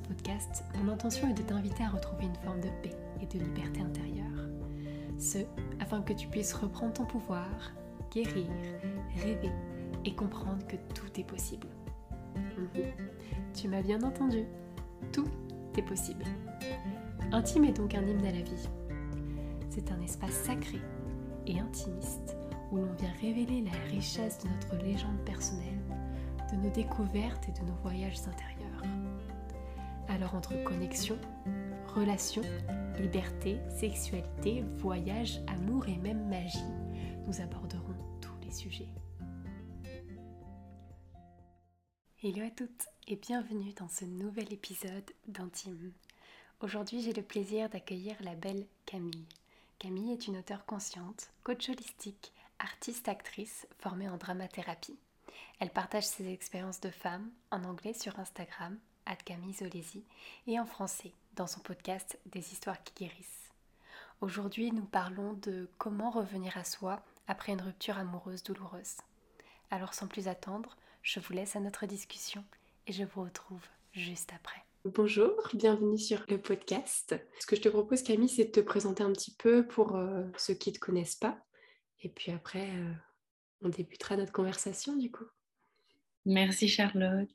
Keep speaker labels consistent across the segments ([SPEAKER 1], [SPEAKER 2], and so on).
[SPEAKER 1] podcast, mon intention est de t'inviter à retrouver une forme de paix et de liberté intérieure. Ce, afin que tu puisses reprendre ton pouvoir, guérir, rêver et comprendre que tout est possible. Mhm. Tu m'as bien entendu, tout est possible. Intime est donc un hymne à la vie. C'est un espace sacré et intimiste où l'on vient révéler la richesse de notre légende personnelle, de nos découvertes et de nos voyages intérieurs. Alors entre connexion, relation, liberté, sexualité, voyage, amour et même magie, nous aborderons tous les sujets. Hello à toutes et bienvenue dans ce nouvel épisode d'Intime. Aujourd'hui j'ai le plaisir d'accueillir la belle Camille. Camille est une auteure consciente, coach holistique, artiste-actrice formée en dramathérapie. Elle partage ses expériences de femme en anglais sur Instagram Camille Zolesi et en français dans son podcast Des histoires qui guérissent. Aujourd'hui, nous parlons de comment revenir à soi après une rupture amoureuse douloureuse. Alors sans plus attendre, je vous laisse à notre discussion et je vous retrouve juste après. Bonjour, bienvenue sur le podcast. Ce que je te propose Camille, c'est de te présenter un petit peu pour euh, ceux qui ne te connaissent pas. Et puis après, euh, on débutera notre conversation du coup.
[SPEAKER 2] Merci Charlotte.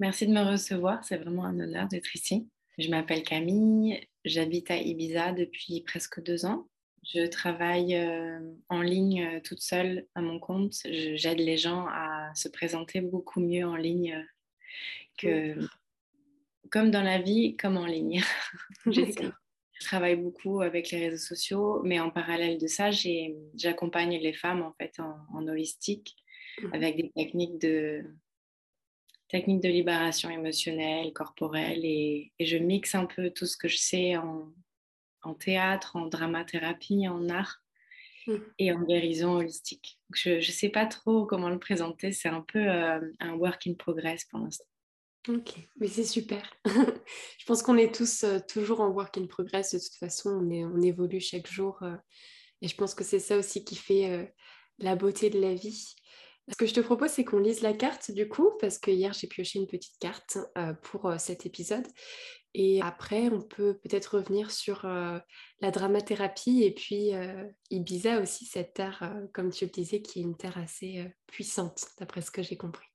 [SPEAKER 2] Merci de me recevoir, c'est vraiment un honneur d'être ici. Je m'appelle Camille, j'habite à Ibiza depuis presque deux ans. Je travaille euh, en ligne euh, toute seule à mon compte. J'aide les gens à se présenter beaucoup mieux en ligne euh, que comme dans la vie, comme en ligne. je travaille beaucoup avec les réseaux sociaux, mais en parallèle de ça, j'accompagne les femmes en fait en holistique mmh. avec des techniques de technique de libération émotionnelle, corporelle, et, je mixe un peu tout ce que je sais en, théâtre, en dramathérapie, en art hmm. et en guérison holistique. je ne sais pas trop comment le présenter, c'est un peu euh, un work in progress pour l'instant.
[SPEAKER 1] Ok, mais c'est super. je pense qu'on est tous euh, toujours en work in progress de toute façon, on, est, on évolue chaque jour. Euh, et je pense que c'est ça aussi qui fait la beauté de la vie. Ce que je te propose, c'est qu'on lise la carte du coup, parce que hier j'ai pioché une petite carte euh, pour euh, cet épisode. Et après, on peut peut-être revenir sur euh, la dramathérapie et puis Ibiza aussi, cette terre, comme tu le disais, qui est une terre assez puissante, d'après ce que j'ai compris.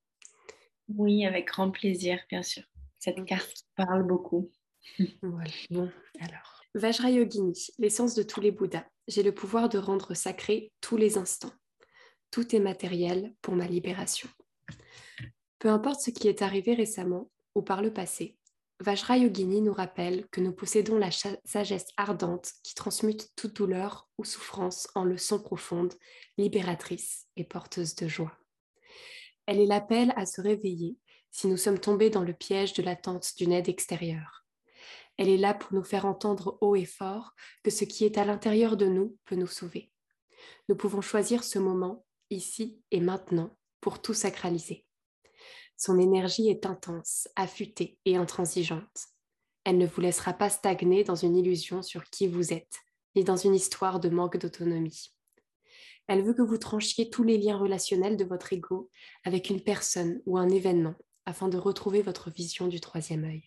[SPEAKER 2] Oui, avec grand plaisir, bien sûr. Cette carte parle beaucoup.
[SPEAKER 1] voilà. Bon, alors. Vajrayogini, l'essence de tous les Bouddhas. J'ai le pouvoir de rendre sacré tous les instants tout est matériel pour ma libération. Peu importe ce qui est arrivé récemment ou par le passé, Vajrayogini nous rappelle que nous possédons la sagesse ardente qui transmute toute douleur ou souffrance en leçons profondes, libératrices et porteuses de joie. Elle est l'appel à se réveiller si nous sommes tombés dans le piège de l'attente d'une aide extérieure. Elle est là pour nous faire entendre haut et fort que ce qui est à l'intérieur de nous peut nous sauver. Nous pouvons choisir ce moment ici et maintenant, pour tout sacraliser. Son énergie est intense, affûtée et intransigeante. Elle ne vous laissera pas stagner dans une illusion sur qui vous êtes, ni dans une histoire de manque d'autonomie. Elle veut que vous tranchiez tous les liens relationnels de votre ego avec une personne ou un événement afin de retrouver votre vision du troisième œil.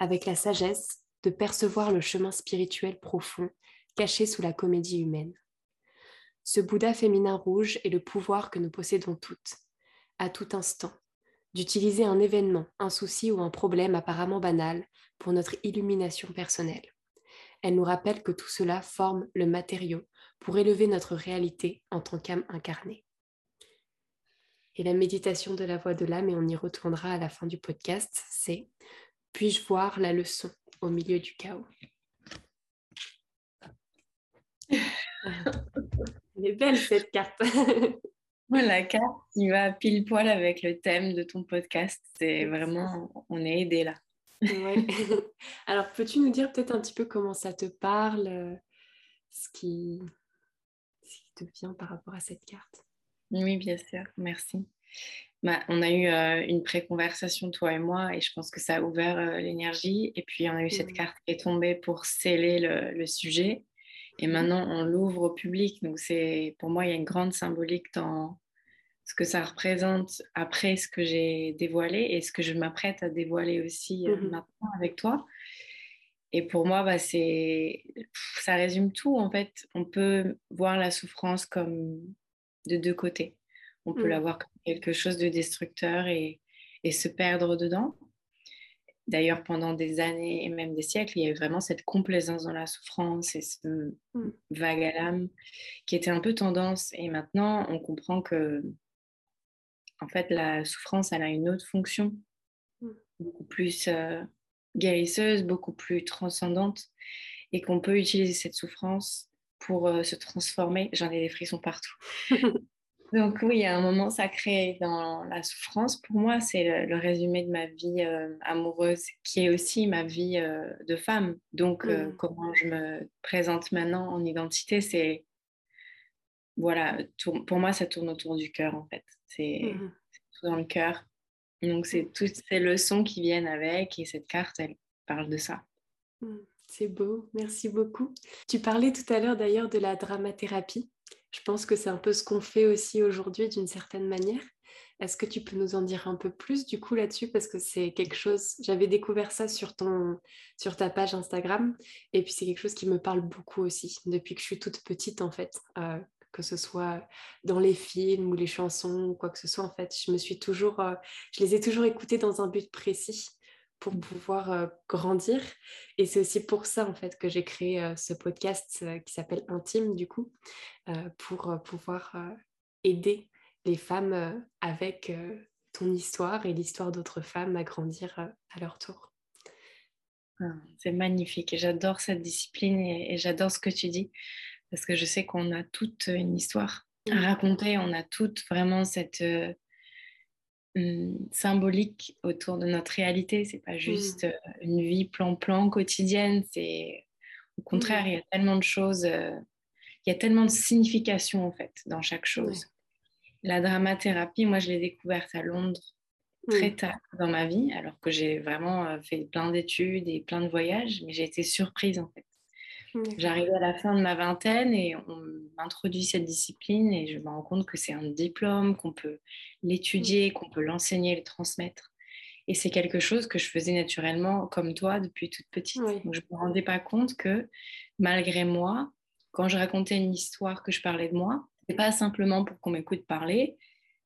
[SPEAKER 1] Avec la sagesse de percevoir le chemin spirituel profond caché sous la comédie humaine. Ce Bouddha féminin rouge est le pouvoir que nous possédons toutes, à tout instant, d'utiliser un événement, un souci ou un problème apparemment banal pour notre illumination personnelle. Elle nous rappelle que tout cela forme le matériau pour élever notre réalité en tant qu'âme incarnée. Et la méditation de la voix de l'âme, et on y retournera à la fin du podcast, c'est Puis-je voir la leçon au milieu du chaos? Elle est belle cette carte.
[SPEAKER 2] la carte qui va pile poil avec le thème de ton podcast. C'est vraiment, on est aidé là.
[SPEAKER 1] Alors, peux-tu nous dire peut-être un petit peu comment ça te parle, euh, ce qui, te vient par rapport à cette carte?
[SPEAKER 2] Oui, bien sûr, merci. Bah, on a eu euh, une pré-conversation, toi et moi, et je pense que ça a ouvert euh, l'énergie. Et puis, on a eu cette carte qui est tombée pour sceller le sujet. Et maintenant, on l'ouvre au public. Donc, c'est, pour moi, il y a une grande symbolique dans, ce que ça représente après ce que j'ai dévoilé et ce que je m'apprête à dévoiler aussi euh,
[SPEAKER 1] Mhm.
[SPEAKER 2] maintenant avec toi. Et pour moi, bah, c'est, ça résume tout. En fait, on peut voir la souffrance comme de deux côtés. On peut
[SPEAKER 1] Mhm.
[SPEAKER 2] la voir comme quelque chose de destructeur et, et se perdre dedans. D'ailleurs, pendant des années et même des siècles, il y a eu vraiment cette complaisance dans la souffrance et ce
[SPEAKER 1] Mhm.
[SPEAKER 2] vague à l'âme qui était un peu tendance. Et maintenant, on comprend que, en fait, la souffrance, elle a une autre fonction,
[SPEAKER 1] Mhm.
[SPEAKER 2] beaucoup plus euh, guérisseuse, beaucoup plus transcendante, et qu'on peut utiliser cette souffrance pour euh, se transformer. J'en ai des frissons partout. Donc oui, il y a un moment sacré dans la souffrance. Pour moi, c'est le, le résumé de ma vie euh, amoureuse, qui est aussi ma vie euh, de femme. Donc euh,
[SPEAKER 1] Mhm.
[SPEAKER 2] comment je me présente maintenant en identité, c'est voilà, tour- pour moi, ça tourne autour du cœur en fait. C'est
[SPEAKER 1] Mhm.
[SPEAKER 2] tout dans le cœur. Donc c'est toutes ces leçons qui viennent avec, et cette carte, elle parle de ça.
[SPEAKER 1] C'est beau, merci beaucoup. Tu parlais tout à l'heure d'ailleurs de la dramathérapie. Je pense que c'est un peu ce qu'on fait aussi aujourd'hui d'une certaine manière. Est-ce que tu peux nous en dire un peu plus du coup là-dessus? Parce que c'est quelque chose, j'avais découvert ça sur, ton, sur ta page Instagram et puis c'est quelque chose qui me parle beaucoup aussi depuis que je suis toute petite en fait. Euh, que ce soit dans les films ou les chansons ou quoi que ce soit en fait, je me suis toujours, euh, je les ai toujours écoutées dans un but précis pour pouvoir euh, grandir. Et c'est aussi pour ça en fait que j'ai créé euh, ce podcast euh, qui s'appelle Intime du coup, pour pouvoir aider les femmes avec ton histoire et l'histoire d'autres femmes à grandir à leur tour.
[SPEAKER 2] Ah, C'est magnifique j'adore cette discipline et, et j'adore ce que tu dis parce que je sais qu'on a toute une histoire à
[SPEAKER 1] Mhm.
[SPEAKER 2] raconter, on a toute vraiment cette symbolique autour de notre réalité. C'est pas juste euh, une vie plan-plan quotidienne, c'est au contraire, il y a tellement de choses, euh, il y a tellement de signification en fait dans chaque chose. La dramathérapie, moi je l'ai découverte à Londres très tard dans ma vie, alors que j'ai vraiment fait plein d'études et plein de voyages, mais j'ai été surprise en fait. J'arrivais à la fin de ma vingtaine et on m'introduit cette discipline et je me rends compte que c'est un diplôme, qu'on peut l'étudier, qu'on peut l'enseigner, le transmettre. Et c'est quelque chose que je faisais naturellement comme toi depuis toute petite.
[SPEAKER 1] Oui.
[SPEAKER 2] Donc je ne me rendais pas compte que malgré moi, quand je racontais une histoire, que je parlais de moi, ce pas simplement pour qu'on m'écoute parler,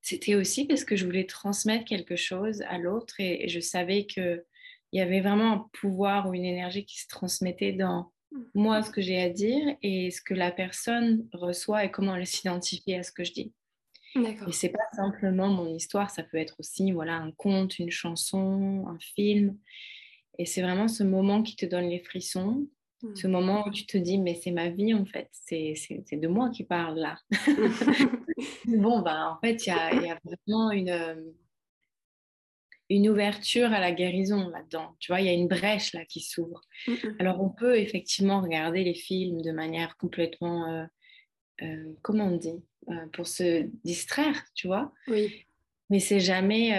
[SPEAKER 2] c'était aussi parce que je voulais transmettre quelque chose à l'autre et, et je savais qu'il y avait vraiment un pouvoir ou une énergie qui se transmettait dans moi ce que j'ai à dire et ce que la personne reçoit et comment elle s'identifie à ce que je dis. Et c'est pas simplement mon histoire, ça peut être aussi voilà un conte, une chanson, un film. Et c'est vraiment ce moment qui te donne les frissons,
[SPEAKER 1] Mhm.
[SPEAKER 2] ce moment où tu te dis mais c'est ma vie en fait, c'est de moi qui parle là. bon bah en fait il y a, il y a vraiment une euh, une ouverture à la guérison là-dedans. Tu vois, il y a une brèche là qui s'ouvre. Alors on peut effectivement regarder les films de manière complètement, euh, euh, comment on dit, euh, pour se distraire, tu vois.
[SPEAKER 1] Oui.
[SPEAKER 2] Mais c'est jamais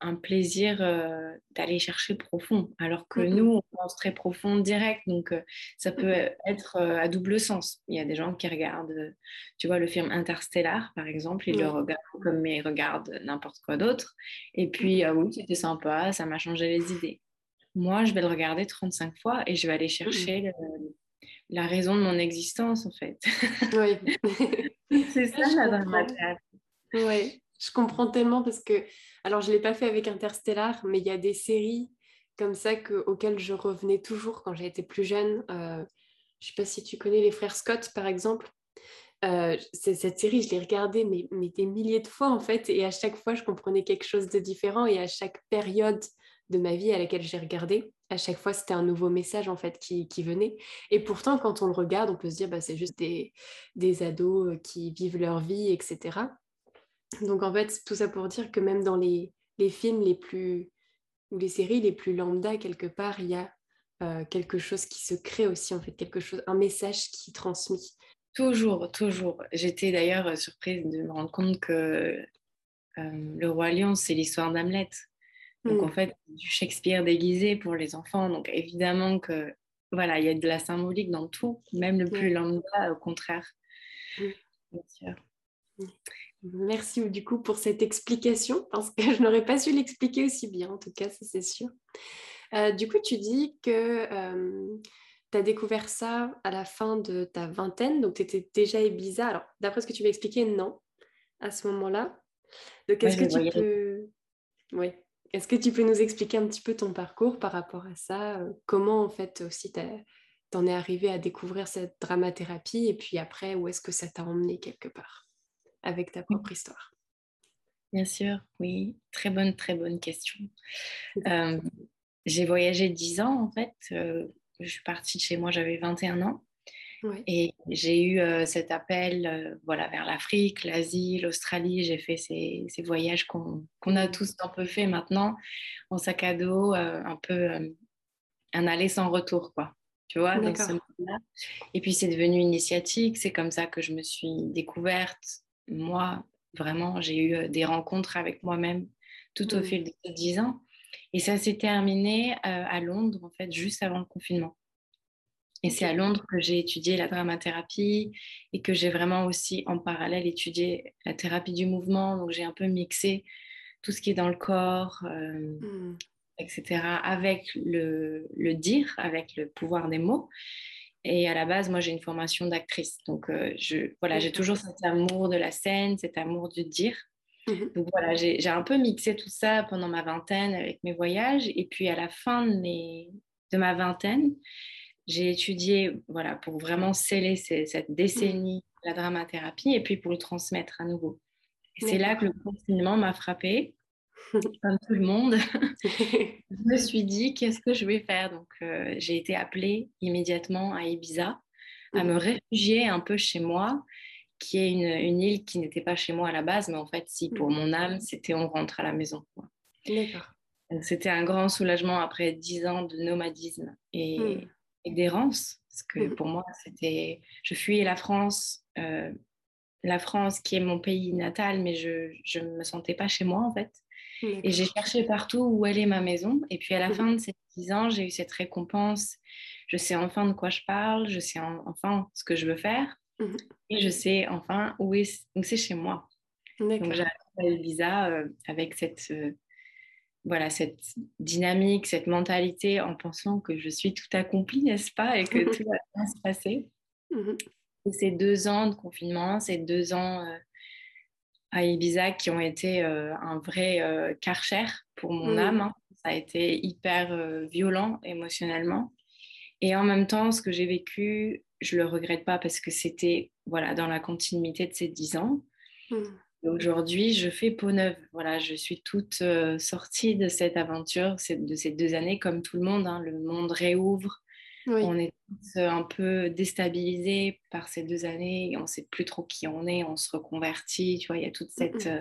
[SPEAKER 2] un plaisir euh, d'aller chercher profond. Alors que
[SPEAKER 1] Mhm.
[SPEAKER 2] nous, on pense très profond direct. Donc euh, ça peut
[SPEAKER 1] Mhm.
[SPEAKER 2] être euh, à double sens. Il y a des gens qui regardent, tu vois, le film Interstellar, par exemple, ils le
[SPEAKER 1] Oui.
[SPEAKER 2] regardent comme ils regardent n'importe quoi d'autre. Et puis, ah oui, c'était sympa, ça m'a changé les idées. Moi, je vais le regarder 35 fois et je vais aller chercher le- la raison de mon existence, en fait.
[SPEAKER 1] Oui.
[SPEAKER 2] C'est ça
[SPEAKER 1] Je
[SPEAKER 2] la
[SPEAKER 1] comprends.
[SPEAKER 2] dramathérapie.
[SPEAKER 1] Je comprends tellement parce que, alors je ne l'ai pas fait avec Interstellar, mais il y a des séries comme ça que, auxquelles je revenais toujours quand j'étais plus jeune. Euh, je ne sais pas si tu connais les frères Scott, par exemple. Euh, cette série, je l'ai regardée mais, mais des milliers de fois en fait, et à chaque fois, je comprenais quelque chose de différent, et à chaque période de ma vie à laquelle j'ai regardé, à chaque fois, c'était un nouveau message en fait qui, qui venait. Et pourtant, quand on le regarde, on peut se dire, bah, c'est juste des, des ados euh, qui vivent leur vie, etc. Donc en fait, tout ça pour dire que même dans les, les films les plus ou les séries les plus lambda, quelque part, il y a euh, quelque chose qui se crée aussi, en fait, quelque chose, un message qui est transmis.
[SPEAKER 2] Toujours, toujours. J'étais d'ailleurs euh, surprise de me rendre compte que euh, Le Roi Lion, c'est l'histoire d'Hamlet. Donc
[SPEAKER 1] Mm.
[SPEAKER 2] en fait, du Shakespeare déguisé pour les enfants. Donc évidemment que voilà, il y a de la symbolique dans tout, même le plus
[SPEAKER 1] Ouais.
[SPEAKER 2] lambda, au contraire.
[SPEAKER 1] Mm.
[SPEAKER 2] Bien sûr.
[SPEAKER 1] Merci du coup pour cette explication, parce que je n'aurais pas su l'expliquer aussi bien, en tout cas, ça c'est sûr. Euh, du coup, tu dis que tu as découvert ça à la fin de ta vingtaine, donc tu étais déjà Ibiza. Alors, d'après ce que tu m'as expliqué, non, à ce moment-là. Donc, est-ce que tu peux... Oui. Est-ce que tu peux nous expliquer un petit peu ton parcours par rapport à ça? Comment, en fait, aussi, t'en es arrivé à découvrir cette dramathérapie et puis après, où est-ce que ça t'a emmené quelque part? Avec ta propre histoire
[SPEAKER 2] Bien sûr, oui. Très bonne, très bonne question. Euh, j'ai voyagé 10 ans, en fait. Euh, je suis partie de chez moi, j'avais 21 ans. Et j'ai eu euh, cet appel voilà, vers l'Afrique, l'Asie, l'Australie. J'ai fait ces, ces voyages qu'on a tous un peu fait maintenant, en sac à dos, un peu un aller sans retour. quoi tu vois, dans ce là Et puis c'est devenu initiatique, c'est comme ça que je me suis découverte. Moi, vraiment, j'ai eu euh, des rencontres avec moi-même tout au mmh. fil de ces dix ans. Et ça s'est terminé euh, à Londres, en fait, juste avant le confinement. Et c'est à Londres que j'ai étudié la dramathérapie et que j'ai vraiment aussi en parallèle étudié la thérapie du mouvement. Donc j'ai un peu mixé tout ce qui est dans le corps, euh, mmh etc., avec le, le, dire, avec le pouvoir des mots. Et à la base, moi, j'ai une formation d'actrice. Donc, euh, je, voilà, j'ai toujours cet amour de la scène, cet amour du dire. Mhm. Donc, voilà, j'ai un peu mixé tout ça pendant ma vingtaine avec mes voyages. Et puis, à la fin de, mes, de ma vingtaine, j'ai étudié voilà, pour vraiment sceller cette décennie de la dramathérapie et puis pour le transmettre à nouveau. Et c'est là que le confinement m'a frappée comme tout le monde, je me suis dit qu'est-ce que je vais faire? Donc euh, j'ai été appelée immédiatement à Ibiza à me réfugier un peu chez moi, qui est une, île qui n'était pas chez moi à la base, mais en fait si pour mon âme c'était on rentre à la maison. D'accord. C'était un grand soulagement après dix ans de nomadisme et, hmm. d'errance, parce que hmm. pour moi c'était, je fuyais la France. Euh, la France qui est mon pays natal, mais je ne me sentais pas chez moi en fait. Et j'ai cherché partout où est ma maison. Et puis à la fin de ces 10 ans, j'ai eu cette récompense. Je sais enfin de quoi je parle, je sais enfin ce que je veux faire. Mmh et je sais enfin où c'est chez moi. Donc j'ai à Ibiza euh, avec cette, euh, voilà, cette dynamique, cette mentalité en pensant que je suis tout accompli, n'est-ce pas, et que tout va bien se passer. Mmh ces deux ans de confinement, ces deux ans euh, à Ibiza qui ont été euh, un vrai euh, karcher pour mon mm. âme. Hein. Ça a été hyper euh, violent émotionnellement. Et en même temps, ce que j'ai vécu, je le regrette pas parce que c'était voilà dans la continuité de ces dix ans. Mm. Aujourd'hui, je fais peau neuve. Voilà, je suis toute sortie de cette aventure, de ces deux années, comme tout le monde. Hein. Le monde réouvre. On est tous un peu déstabilisés par ces deux années. on ne sait plus trop qui on est. On se reconvertit. Tu vois, il y a toute cette, euh,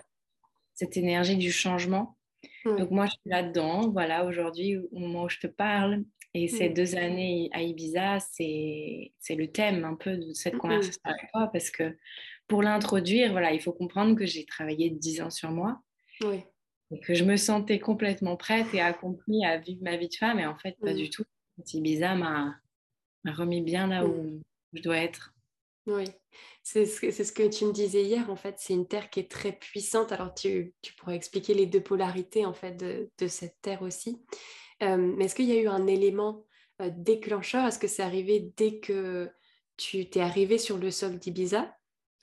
[SPEAKER 2] cette énergie du changement. Donc moi, je suis là-dedans. Voilà, aujourd'hui, au moment où je te parle. Et ces deux années à Ibiza, c'est le thème un peu de cette conversation avec toi. Parce que pour l'introduire, voilà, il faut comprendre que j'ai travaillé dix ans sur moi. Et que je me sentais complètement prête et accomplie à vivre ma vie de femme. Et en fait, pas du tout Ibiza m'a remis bien là où je dois être.
[SPEAKER 1] Oui, c'est ce, ce, que tu me disais hier. En fait, c'est une terre qui est très puissante. Alors, tu, tu pourrais expliquer les deux polarités en fait de, de cette terre aussi. Euh, mais est-ce qu'il y a eu un élément euh, déclencheur? Est-ce que c'est arrivé dès que tu t'es arrivé sur le sol d'Ibiza?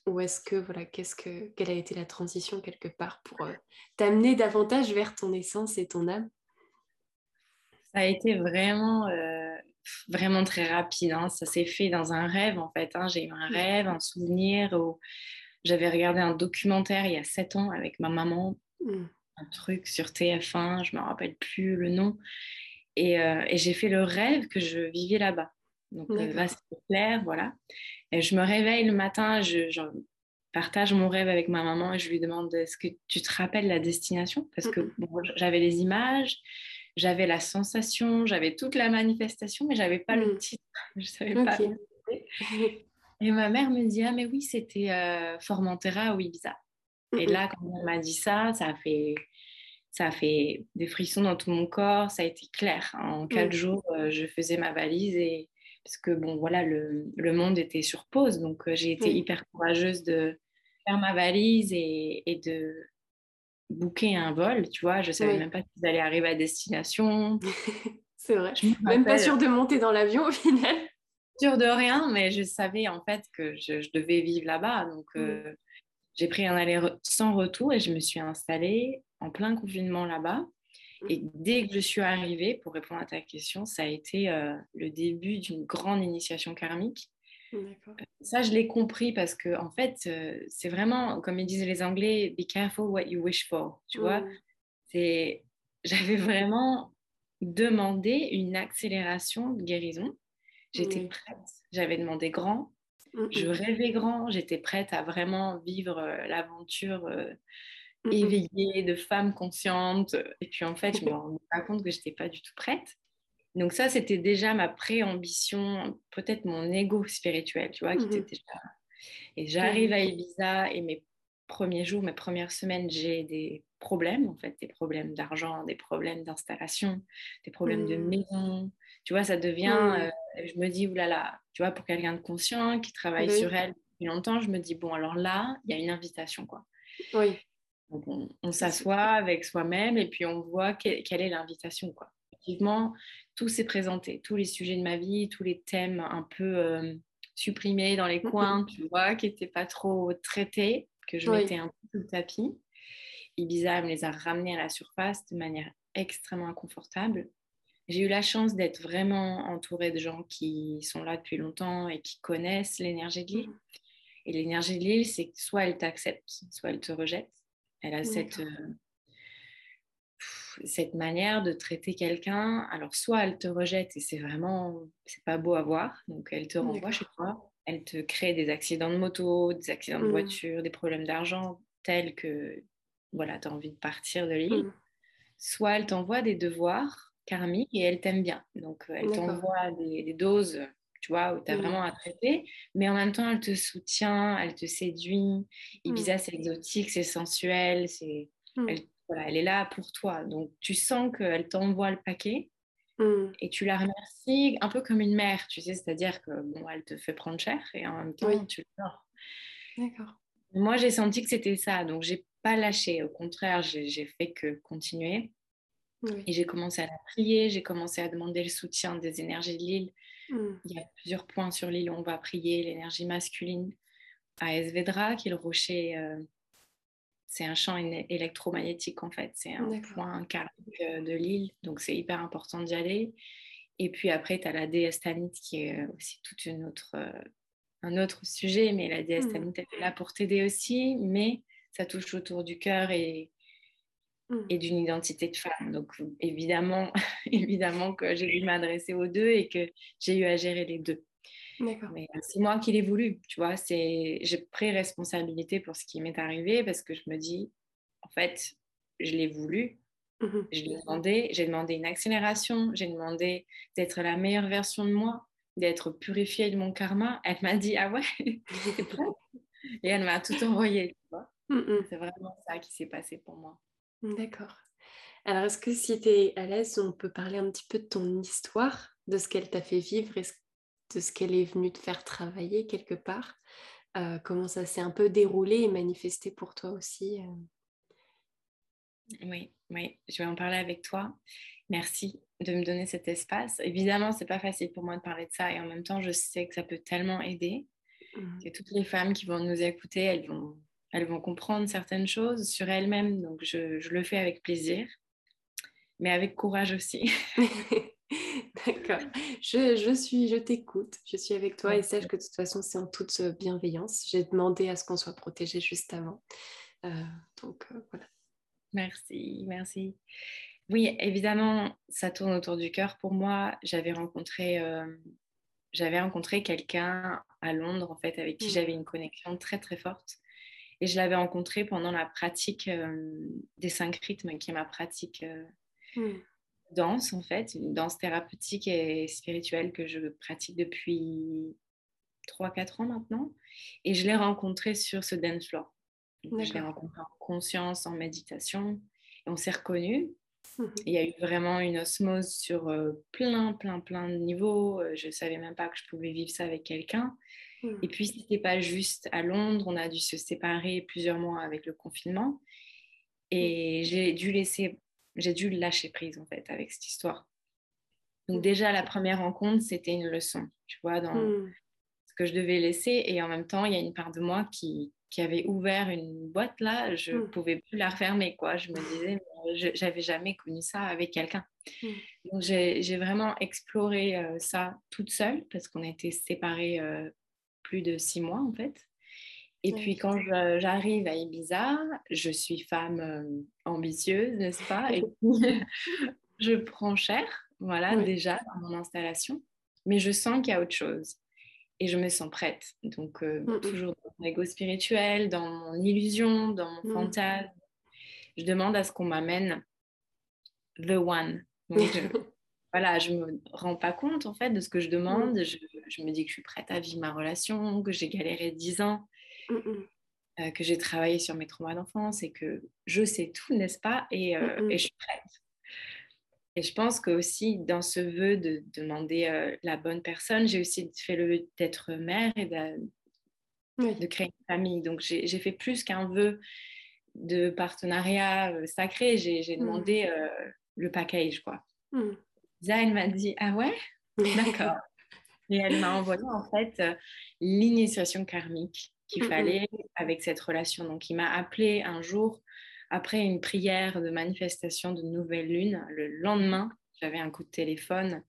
[SPEAKER 1] Ou est-ce que, voilà, qu'est-ce que, quelle a été la transition quelque part pour euh, t'amener davantage vers ton essence et ton âme?
[SPEAKER 2] Ça a été vraiment, euh, vraiment très rapide. Hein. Ça s'est fait dans un rêve, en fait. Hein. J'ai eu un rêve, un souvenir où j'avais regardé un documentaire il y a sept ans avec ma maman, mmh. un truc sur TF1, je ne me rappelle plus le nom. Et, euh, et j'ai fait le rêve que je vivais là-bas. Donc euh, là, c'est clair, voilà. Et je me réveille le matin, je, partage mon rêve avec ma maman et je lui demande est-ce que tu te rappelles la destination? Parce que j'avais les images, j'avais la sensation, j'avais toute la manifestation, mais j'avais pas le mm. titre. Je savais pas. Et ma mère me dit ah mais oui c'était euh, Formentera ou Ibiza. Et là quand elle m'a dit ça, ça a fait ça a fait des frissons dans tout mon corps. Ça a été clair. En quatre jours, euh, je faisais ma valise et parce que bon voilà le, le monde était sur pause, donc euh, j'ai été hyper courageuse de faire ma valise et, de booker un vol, tu vois. Je savais même pas qu'ils allaient arriver à destination.
[SPEAKER 1] C'est vrai. Je même pas sûre de monter dans l'avion au final.
[SPEAKER 2] Sûre de rien, mais je savais en fait que je, devais vivre là-bas. Donc, mm. euh, j'ai pris un aller sans retour et je me suis installée en plein confinement là-bas. Et dès que je suis arrivée, pour répondre à ta question, ça a été euh, le début d'une grande initiation karmique. Euh, ça, je l'ai compris parce que, en fait, euh, c'est vraiment, comme ils disent les Anglais, be careful what you wish for. Tu vois, c'est, j'avais vraiment demandé une accélération de guérison. J'étais prête. J'avais demandé grand. Je rêvais grand. J'étais prête à vraiment vivre l'aventure Mmh éveillée, de femme consciente. Et puis en fait, je me rendais pas compte que je n'étais pas du tout prête. Donc ça, c'était déjà ma pré-ambition, peut-être mon ego spirituel, tu vois, qui mmh était déjà... Et j'arrive à Ibiza et mes premiers jours, mes premières semaines, j'ai des problèmes, en fait, des problèmes d'argent, des problèmes d'installation, des problèmes de mmh. maison. Tu vois, ça devient... Euh, je me dis, oulala, tu vois, pour quelqu'un de conscient qui travaille sur elle depuis longtemps, je me dis, bon, alors là, il y a une invitation, quoi.
[SPEAKER 1] Oui
[SPEAKER 2] on, s'assoit avec soi-même et puis on voit quelle est l'invitation. Quoi. Effectivement, tout s'est présenté, tous les sujets de ma vie, tous les thèmes un peu euh, supprimés dans les coins, tu vois, qui n'étaient pas trop traités, que je mettais un peu sous le tapis. Ibiza me les a ramenés à la surface de manière extrêmement inconfortable. J'ai eu la chance d'être vraiment entourée de gens qui sont là depuis longtemps et qui connaissent l'énergie de l'île. Mmh et l'énergie de l'île, c'est que soit elle t'accepte, soit elle te rejette. Elle a cette, euh, cette manière de traiter quelqu'un. Alors, soit elle te rejette et c'est vraiment, c'est pas beau à voir, donc elle te renvoie chez toi. Elle te crée des accidents de moto, des accidents de mmh. voiture, des problèmes d'argent tels que voilà, tu as envie de partir de l'île. Mmh. Soit elle t'envoie des devoirs karmiques et elle t'aime bien. Donc, euh, elle t'envoie des, doses tu vois, où tu as mmh. vraiment à traiter, mais en même temps, elle te soutient, elle te séduit. Ibiza, c'est exotique, c'est sensuel, c'est... Elle, voilà, elle est là pour toi. Donc, tu sens qu'elle t'envoie le paquet et tu la remercies un peu comme une mère, tu sais, c'est-à-dire que, bon, elle te fait prendre cher et en même temps, tu l'adores.
[SPEAKER 1] D'accord.
[SPEAKER 2] Moi, j'ai senti que c'était ça, donc j'ai pas lâché. Au contraire, j'ai fait que continuer. Et j'ai commencé à la prier, j'ai commencé à demander le soutien des énergies de l'île. Hmm. Il y a plusieurs points sur l'île où on va prier l'énergie masculine. À Esvedra, qui est le rocher, euh, c'est un champ électromagnétique en fait, c'est un point karmique euh, de l'île, donc c'est hyper important d'y aller. Et puis après, tu as la déesse Tanit qui est euh, aussi toute une autre, un autre sujet, mais la déesse hmm. Tanit est là pour t'aider aussi, mais ça touche autour du cœur et Mmh. et d'une identité de femme. Donc évidemment, évidemment que j'ai dû m'adresser aux deux et que j'ai eu à gérer les deux. Mais euh, c'est moi qui l'ai voulu, tu vois. C'est, j'ai pris responsabilité pour ce qui m'est arrivé parce que je me dis, en fait, je l'ai voulu. Mmh je l'ai demandé, j'ai demandé une accélération, j'ai demandé d'être la meilleure version de moi, d'être purifiée de mon karma. Elle m'a dit, ah ouais, t'es prête Et elle m'a tout envoyé, tu vois. Mmh c'est vraiment ça qui s'est passé pour moi.
[SPEAKER 1] D'accord. Alors, est-ce que si tu es à l'aise, on peut parler un petit peu de ton histoire, de ce qu'elle t'a fait vivre? Et de ce qu'elle est venue te faire travailler quelque part euh, Comment ça s'est un peu déroulé et manifesté pour toi aussi euh?
[SPEAKER 2] Oui, oui, je vais en parler avec toi. Merci de me donner cet espace. Évidemment, c'est pas facile pour moi de parler de ça et en même temps, je sais que ça peut tellement aider. Mmh. Que toutes les femmes qui vont nous écouter, elles vont elles vont comprendre certaines choses sur elles-mêmes. Donc, je, le fais avec plaisir, mais avec courage aussi.
[SPEAKER 1] D'accord. Je, suis, je t'écoute. Je suis avec toi et sache que de toute façon, c'est en toute bienveillance. J'ai demandé à ce qu'on soit protégé juste avant. Euh, donc, euh, voilà.
[SPEAKER 2] Merci, merci. Oui, évidemment, ça tourne autour du cœur. Pour moi, j'avais rencontré, euh, j'avais rencontré quelqu'un à Londres, en fait, avec qui mmh. j'avais une connexion très, très forte. Et je l'avais rencontré pendant la pratique euh, des cinq rythmes, qui est ma pratique euh, hmm. Danse, en fait, une danse thérapeutique et spirituelle que je pratique depuis 3-4 ans maintenant. Et je l'ai rencontré sur ce dance floor. je l'ai rencontré en conscience, en méditation. Et on s'est reconnus. Hmm. Il y a eu vraiment une osmose sur euh, plein, plein, plein de niveaux. Je ne savais même pas que je pouvais vivre ça avec quelqu'un. Hmm. Et puis, c'était pas juste à Londres, on a dû se séparer plusieurs mois avec le confinement. Et hmm. j'ai dû laisser, j'ai dû lâcher prise en fait avec cette histoire. Donc hmm. déjà la première rencontre, c'était une leçon, tu vois, dans ce que je devais laisser. Et en même temps, il y a une part de moi qui, qui avait ouvert une boîte là, je ne pouvais plus la refermer quoi. Je me disais, je j'avais jamais connu ça avec quelqu'un. Donc j'ai vraiment exploré euh, ça toute seule parce qu'on été séparés euh, plus de six mois en fait. Et puis quand j'arrive à Ibiza, je suis femme euh, ambitieuse, n'est-ce pas? Et je prends cher, voilà, déjà dans mon installation. Mais je sens qu'il y a autre chose. Et je me sens prête. Donc, euh, mm, mm. toujours dans mon ego spirituel, dans mon illusion, dans mon mm. fantasme. Je demande à ce qu'on m'amène the one. voilà, je me rends pas compte en fait de ce que je demande. Je, je, me dis que je suis prête à vivre ma relation, que j'ai galéré dix ans, euh, que j'ai travaillé sur mes traumas d'enfance et que je sais tout, n'est-ce pas? Et, euh, et, je suis prête. Et je pense que aussi dans ce vœu de demander euh, la bonne personne, j'ai aussi fait le vœu d'être mère et de, de, créer une famille. Donc j'ai fait plus qu'un vœu de partenariat sacré. J'ai demandé le package quoi. Elle m'a dit Ah ouais? D'accord. Et elle m'a envoyé en fait euh, l'initiation karmique qu'il fallait avec cette relation. Donc il m'a appelé un jour après une prière de manifestation de nouvelle lune. Le lendemain, j'avais un coup de téléphone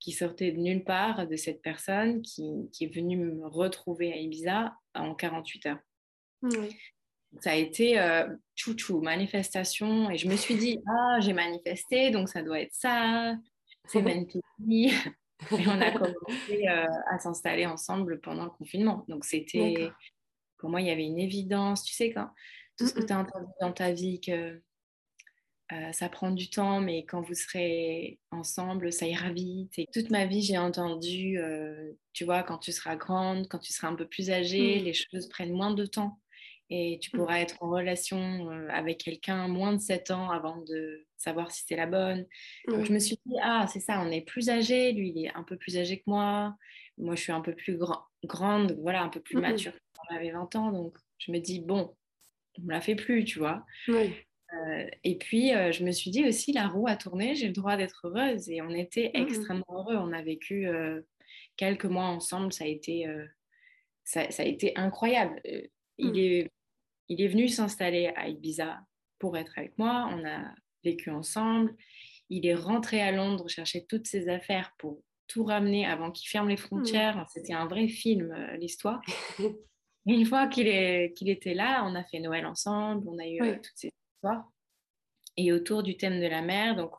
[SPEAKER 2] qui sortait de nulle part de cette personne qui, est venue me retrouver à Ibiza en 48 heures. Ça a été euh, chouchou, manifestation. Et je me suis dit, ah, j'ai manifesté, donc ça doit être ça. C'est magnifique. Et on a commencé euh, à s'installer ensemble pendant le confinement. Donc, c'était, pour moi, il y avait une évidence. Tu sais, quand tout ce que tu as entendu dans ta vie, que euh, ça prend du temps, mais quand vous serez ensemble, ça ira vite. Et toute ma vie, j'ai entendu, euh, tu vois, quand tu seras grande, quand tu seras un peu plus âgée, mm. les choses prennent moins de temps et tu mmh. pourras être en relation avec quelqu'un moins de 7 ans avant de savoir si c'est la bonne. Donc, je me suis dit, ah, c'est ça, on est plus âgé, lui, il est un peu plus âgé que moi, moi, je suis un peu plus grande, voilà, un peu plus mmh mature. J'avais 20 ans, donc je me dis, bon, on ne la fait plus, tu vois. et puis, je me suis dit aussi, la roue a tourné, j'ai le droit d'être heureuse. Et on était mmh extrêmement heureux. On a vécu quelques mois ensemble, ça a été, ça, ça, a été incroyable. Il est il est venu s'installer à Ibiza pour être avec moi. On a vécu ensemble. Il est rentré à Londres chercher toutes ses affaires pour tout ramener avant qu'il ferme les frontières. Hmm. C'était un vrai film, euh, l'histoire. une fois qu'il était là, on a fait Noël ensemble, on a eu euh, toutes ces histoires. Et autour du thème de la mère, donc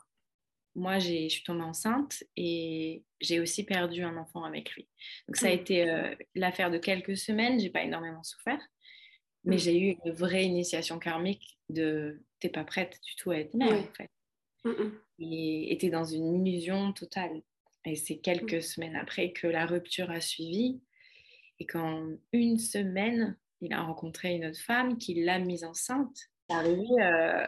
[SPEAKER 2] moi, je suis tombée enceinte et j'ai aussi perdu un enfant avec lui. Donc ça a hmm. été euh, l'affaire de quelques semaines, j'ai pas énormément souffert. Mais mm. j'ai eu une vraie initiation karmique de t'es pas prête du tout à être mère en fait. Et était dans une illusion totale. Et c'est quelques semaines après que la rupture a suivi. Et qu'en une semaine, il a rencontré une autre femme qui l'a mise enceinte. C'est arrivé euh,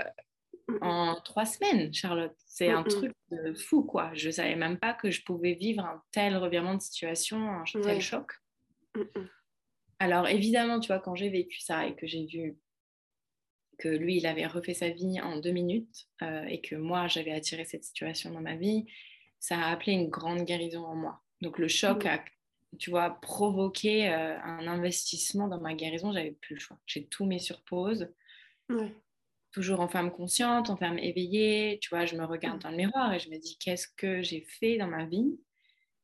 [SPEAKER 2] en trois semaines, Charlotte. C'est un truc de fou, quoi. Je savais même pas que je pouvais vivre un tel revirement de situation, un tel choc. Alors évidemment, tu vois, quand j'ai vécu ça et que j'ai vu que lui, il avait refait sa vie en deux minutes euh, et que moi, j'avais attiré cette situation dans ma vie, ça a appelé une grande guérison en moi. Donc le choc a, tu vois, provoqué euh, un investissement dans ma guérison. J'avais plus le choix. J'ai tout mis sur pause. Toujours en femme consciente, en femme éveillée. Tu vois, je me regarde dans le miroir et je me dis qu'est-ce que j'ai fait dans ma vie?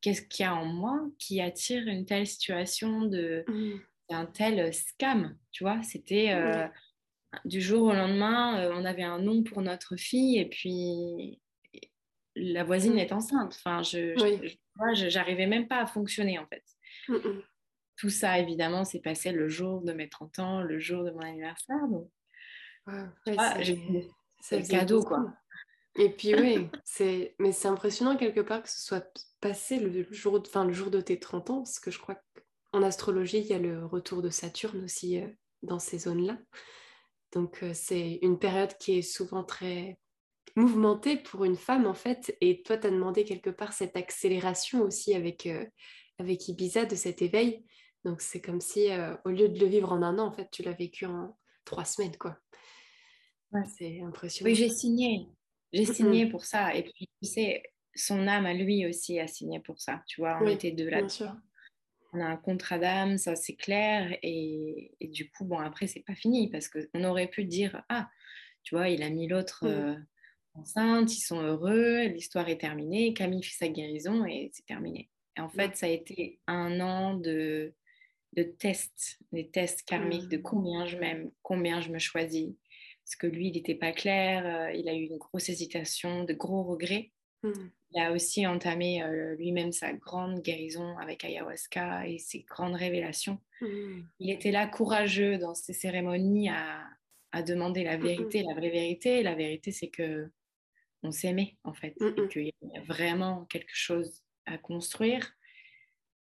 [SPEAKER 2] Qu'est-ce qu'il y a en moi qui attire une telle situation de un tel scam, tu vois C'était euh, du jour au lendemain, euh, on avait un nom pour notre fille et puis la voisine mmh. est enceinte. Enfin, je, j'arrivais même pas à fonctionner en fait. Mmh, Tout ça, évidemment, s'est passé le jour de mes 30 ans, le jour de mon anniversaire. Donc,
[SPEAKER 1] c'est le cadeau, quoi. Et puis oui, c'est mais c'est impressionnant quelque part que ce soit passé le jour, de... enfin, le jour de tes 30 ans, parce que je crois qu'en astrologie, il y a le retour de Saturne aussi euh, dans ces zones-là. Donc euh, c'est une période qui est souvent très mouvementée pour une femme en fait. Et toi, tu as demandé quelque part cette accélération aussi avec, euh, avec Ibiza de cet éveil. Donc c'est comme si, euh, au lieu de le vivre en un an, en fait, tu l'as vécu en trois semaines, quoi. C'est impressionnant.
[SPEAKER 2] Oui, j'ai signé. J'ai signé pour ça. Et puis, tu sais, son âme à lui aussi a signé pour ça. Tu vois, on était deux là On a un contrat d'âme, ça c'est clair. Et, du coup, bon, après, c'est pas fini parce qu'on aurait pu dire Ah, tu vois, il a mis l'autre euh, enceinte, ils sont heureux, l'histoire est terminée, Camille fait sa guérison et c'est terminé. Et en fait, ça a été un an de, de tests, des tests karmiques de mmh. combien je m'aime, combien je me choisis. Parce que lui, il n'était pas clair, euh, il a eu une grosse hésitation, de gros regrets. Mmh. Il a aussi entamé euh, lui-même sa grande guérison avec ayahuasca et ses grandes révélations. Mmh. Il était là courageux dans ces cérémonies à, à demander la vérité, la vraie vérité. la vérité, c'est que on s'aimait en fait, et qu'il y a vraiment quelque chose à construire,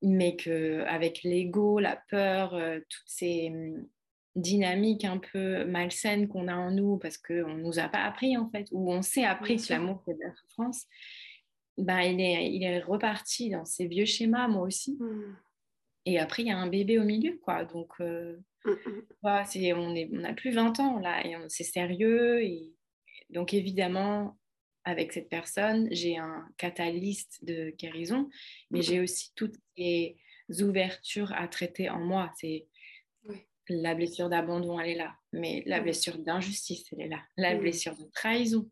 [SPEAKER 2] mais qu'avec l'ego, la peur, euh, toutes ces hum, dynamiques un peu malsaines qu'on a en nous parce qu'on nous a pas appris en fait, ou on s'est appris que l'amour de la souffrance, ben, il, est, il est reparti dans ces vieux schémas, moi aussi. Mmh. Et après, il y a un bébé au milieu, quoi. Donc, euh, mmh, mmh. c'est, on n'a on plus 20 ans, là, et c'est sérieux. Et, donc, évidemment, avec cette personne, j'ai un catalyste de guérison, mais j'ai aussi toutes les ouvertures à traiter en moi. C'est la blessure d'abandon, elle est là, mais la blessure d'injustice, elle est là. La blessure de trahison,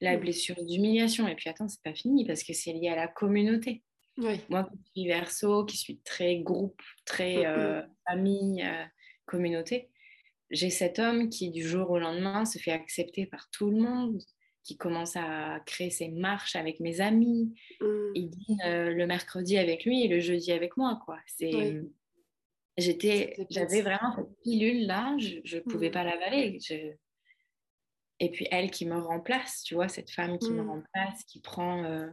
[SPEAKER 2] la blessure d'humiliation. Et puis attends, c'est pas fini parce que c'est lié à la communauté. Moi qui suis verso, qui suis très groupe, très euh, famille, euh, communauté, j'ai cet homme qui du jour au lendemain se fait accepter par tout le monde, qui commence à créer ses marches avec mes amis. Mmh. Il dîne euh, le mercredi avec lui et le jeudi avec moi. quoi. C'est j'étais j'avais vraiment cette pilule là je ne pouvais mmh. pas l'avaler et puis elle qui me remplace tu vois cette femme qui me mmh. remplace qui prend euh,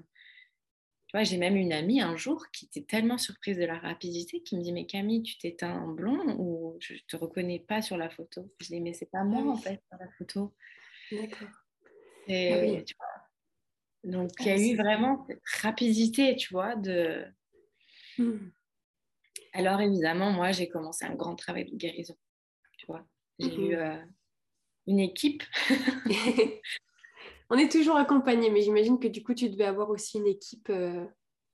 [SPEAKER 2] tu vois j'ai même une amie un jour qui était tellement surprise de la rapidité qui me dit mais Camille tu t'éteins en blond ou je te reconnais pas sur la photo? Je dis mais c'est pas moi ah en fait sur la photo
[SPEAKER 1] d'accord
[SPEAKER 2] ah donc, il y a ah, eu vraiment cette rapidité, tu vois, de... Hmm. Alors, évidemment, moi, j'ai commencé un grand travail de guérison, tu vois. J'ai eu mhm. euh, une équipe.
[SPEAKER 1] On est toujours accompagné, mais j'imagine que du coup, tu devais avoir aussi une équipe euh,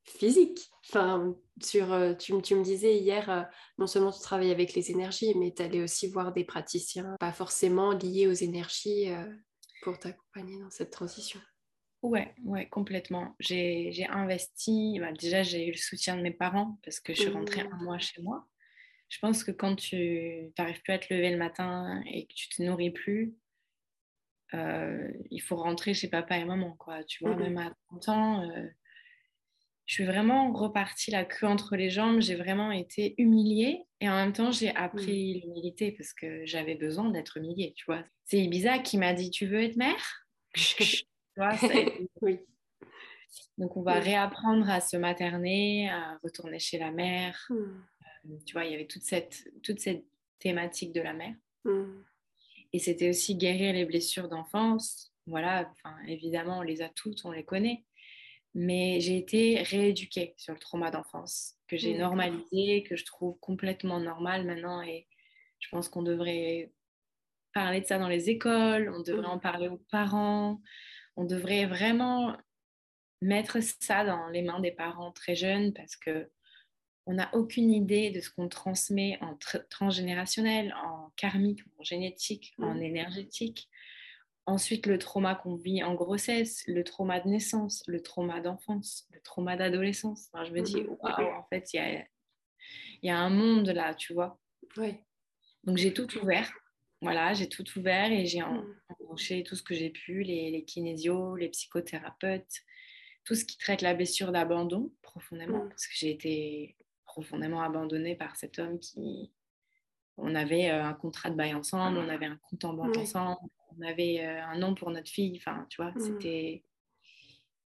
[SPEAKER 1] physique. Enfin, sur, euh, tu, tu, me disais hier, non seulement tu travailles avec les énergies, mais tu allais aussi voir des praticiens, pas forcément liés aux énergies pour t'accompagner dans cette transition
[SPEAKER 2] Ouais, ouais, complètement. J'ai investi, bah, déjà j'ai eu le soutien de mes parents parce que je suis rentrée un mois chez moi. Je pense que quand tu n'arrives plus à te lever le matin et que tu te nourris plus, euh, il faut rentrer chez papa et maman, quoi. Tu vois, mmh même à 30 ans, euh, je suis vraiment repartie la queue entre les jambes. J'ai vraiment été humiliée et en même temps, j'ai mmh. appris l'humilité parce que j'avais besoin d'être humiliée, tu vois. C'est Ibiza qui m'a dit Tu veux être mère? Tu vois, oui. Donc, on va réapprendre à se materner, à retourner chez la mère. Mmh. Euh, tu vois, il y avait toute cette, toute cette thématique de la mère. Mmh. Et c'était aussi guérir les blessures d'enfance. Voilà, évidemment, on les a toutes, on les connaît mais j'ai été rééduquée sur le trauma d'enfance, que j'ai normalisé, que je trouve complètement normal maintenant. Et je pense qu'on devrait parler de ça dans les écoles, on devrait en parler aux parents, on devrait vraiment mettre ça dans les mains des parents très jeunes parce que on n'a aucune idée de ce qu'on transmet en transgénérationnel, en karmique, en génétique, en énergétique. Ensuite, le trauma qu'on vit en grossesse, le trauma de naissance, le trauma d'enfance, le trauma d'adolescence. je me dis, mhm. waouh, en fait, il y a, un monde là, tu vois.
[SPEAKER 1] Oui.
[SPEAKER 2] Donc, j'ai tout ouvert. Voilà, j'ai tout ouvert et j'ai mhm. embauché tout ce que j'ai pu, les, les kinésios, les psychothérapeutes, tout ce qui traite la blessure d'abandon profondément, mhm. parce que j'ai été profondément abandonnée par cet homme qui, on avait euh, un contrat de bail ensemble, on avait un compte en banque ensemble, on avait euh, un nom pour notre fille. Enfin, tu vois, mmh. c'était.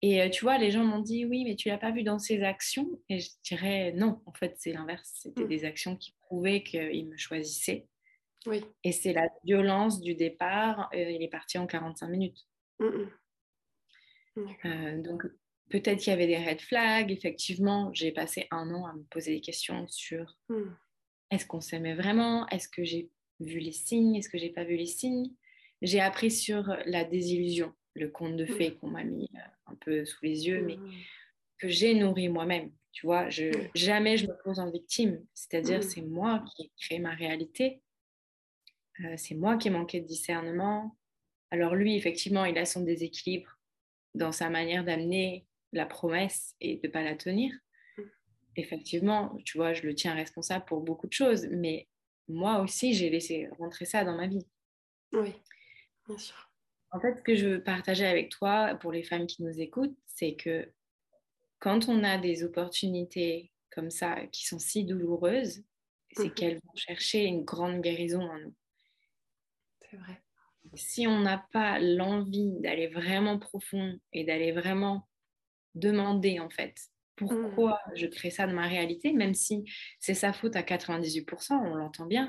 [SPEAKER 2] Et euh, tu vois, les gens m'ont dit oui, mais tu l'as pas vu dans ses actions. Et je dirais non, en fait, c'est l'inverse. C'était mmh. des actions qui prouvaient qu'il me choisissait.
[SPEAKER 1] Oui.
[SPEAKER 2] Et c'est la violence du départ. il est parti en 45 minutes. Mmh, donc, peut-être qu'il y avait des red flags. Effectivement, j'ai passé un an à me poser des questions sur est-ce qu'on s'aimait vraiment? Est-ce que j'ai vu les signes? Est-ce que j'ai pas vu les signes? J'ai appris sur la désillusion, le conte de fées qu'on m'a mis euh, un peu sous les yeux, mais que j'ai nourri moi-même. Tu vois, je, jamais je me pose en victime. C'est-à-dire, c'est moi qui ai créé ma réalité. Euh, c'est moi qui ai manqué de discernement. Alors lui, effectivement, il a son déséquilibre dans sa manière d'amener la promesse et de ne pas la tenir effectivement, tu vois, je le tiens responsable pour beaucoup de choses, mais moi aussi, j'ai laissé rentrer ça dans ma vie.
[SPEAKER 1] Oui, bien sûr.
[SPEAKER 2] En fait, ce que je veux partager avec toi, pour les femmes qui nous écoutent, c'est que quand on a des opportunités comme ça, qui sont si douloureuses, c'est mhm. qu'elles vont chercher une grande guérison en nous.
[SPEAKER 1] C'est vrai.
[SPEAKER 2] Si on n'a pas l'envie d'aller vraiment profond et d'aller vraiment demander, en fait, pourquoi mmh. je crée ça dans ma réalité, même si c'est sa faute à 98%, on l'entend bien.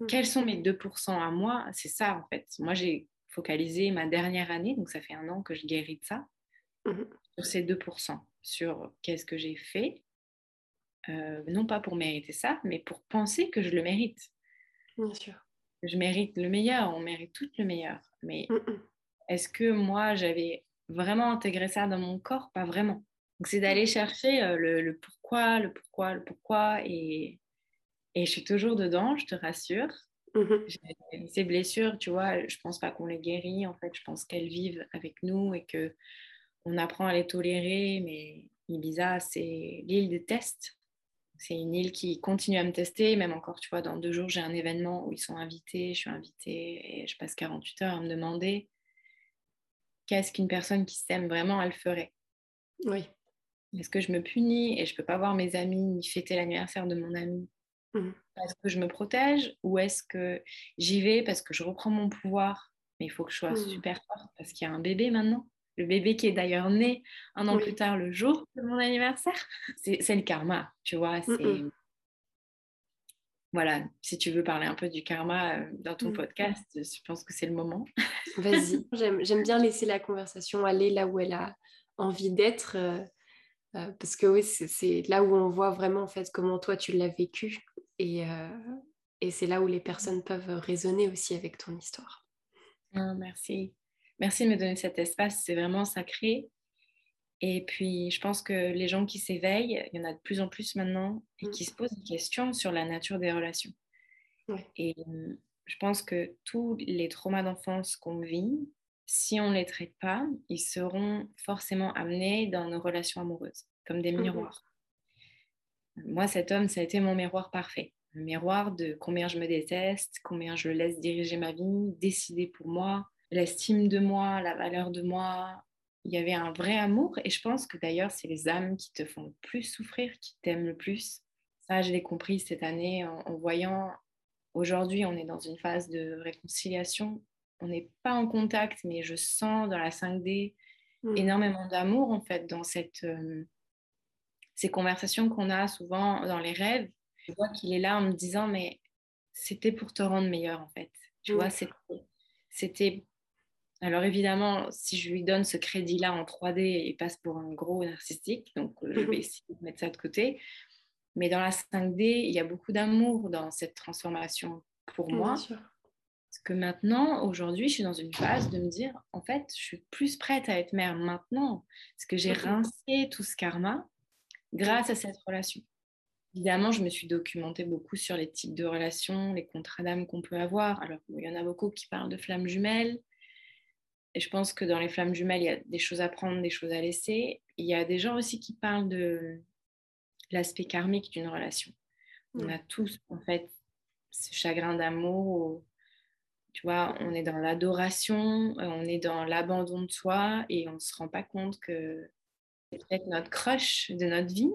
[SPEAKER 2] Mmh. Quels sont mes 2% à moi? C'est ça en fait. Moi j'ai focalisé ma dernière année, donc ça fait un an que je guéris de ça, mmh. sur ces 2%, sur qu'est-ce que j'ai fait, euh, non pas pour mériter ça, mais pour penser que je le mérite.
[SPEAKER 1] Bien sûr.
[SPEAKER 2] Je mérite le meilleur, on mérite tout le meilleur. Mais est-ce que moi j'avais vraiment intégré ça dans mon corps? Pas vraiment. Donc, c'est d'aller chercher euh, le, pourquoi, le pourquoi, le pourquoi. Et, et je suis toujours dedans, je te rassure. Mmh ces blessures, tu vois, je pense pas qu'on les guérit. En fait, je pense qu'elles vivent avec nous et que on apprend à les tolérer. Mais Ibiza, c'est l'île de test. C'est une île qui continue à me tester. Même encore, tu vois, dans deux jours, j'ai un événement où ils sont invités. Je suis invitée et je passe 48 heures à me demander qu'est-ce qu'une personne qui s'aime vraiment, elle ferait.
[SPEAKER 1] Oui.
[SPEAKER 2] Est-ce que je me punis et je ne peux pas voir mes amis ni fêter l'anniversaire de mon ami mmh. Est-ce que je me protège ou est-ce que j'y vais parce que je reprends mon pouvoir? Mais il faut que je sois mmh. super forte parce qu'il y a un bébé maintenant. Le bébé qui est d'ailleurs né un an plus tard le jour de mon anniversaire. C'est le karma, tu vois. Mmh, voilà, si tu veux parler un peu du karma euh, dans ton podcast, je pense que c'est le moment.
[SPEAKER 1] Vas-y, j'aime bien laisser la conversation aller là où elle a envie d'être. Euh, euh, parce que oui, c'est là où on voit vraiment en fait comment toi tu l'as vécu et, euh, et c'est là où les personnes peuvent raisonner aussi avec ton histoire.
[SPEAKER 2] Ah, merci. Merci de me donner cet espace, c'est vraiment sacré. Et puis, je pense que les gens qui s'éveillent, il y en a de plus en plus maintenant, et qui mm. se posent des questions sur la nature des relations. Et euh, je pense que tous les traumas d'enfance qu'on vit, si on ne les traite pas, ils seront forcément amenés dans nos relations amoureuses, comme des mmh miroirs. Moi, cet homme, ça a été mon miroir parfait. Un miroir de combien je me déteste, combien je le laisse diriger ma vie, décider pour moi, l'estime de moi, la valeur de moi. Il y avait un vrai amour et je pense que d'ailleurs, c'est les âmes qui te font le plus souffrir, qui t'aiment le plus. Ça, je l'ai compris cette année en voyant Aujourd'hui, on est dans une phase de réconciliation on n'est pas en contact, mais je sens dans la 5D hmm. énormément d'amour en fait dans cette, euh, ces conversations qu'on a souvent dans les rêves. Je vois qu'il est là en me disant mais c'était pour te rendre meilleur en fait. Tu vois, c'était alors évidemment, si je lui donne ce crédit-là en 3D, il passe pour un gros narcissique, donc euh, je vais essayer de mettre ça de côté. Mais dans la 5D, il y a beaucoup d'amour dans cette transformation pour moi que maintenant, aujourd'hui, je suis dans une phase de me dire, en fait, je suis plus prête à être mère maintenant, parce que j'ai rincé tout ce karma grâce à cette relation. Évidemment, je me suis documentée beaucoup sur les types de relations, les contrats d'âme qu'on peut avoir. Alors, il y en a beaucoup qui parlent de flammes jumelles. Et je pense que dans les flammes jumelles, il y a des choses à prendre, des choses à laisser. Il y a des gens aussi qui parlent de l'aspect karmique d'une relation. On a tous, en fait, ce chagrin d'amour tu vois, on est dans l'adoration, euh, on est dans l'abandon de soi et on ne se rend pas compte que peut-être notre crush de notre vie,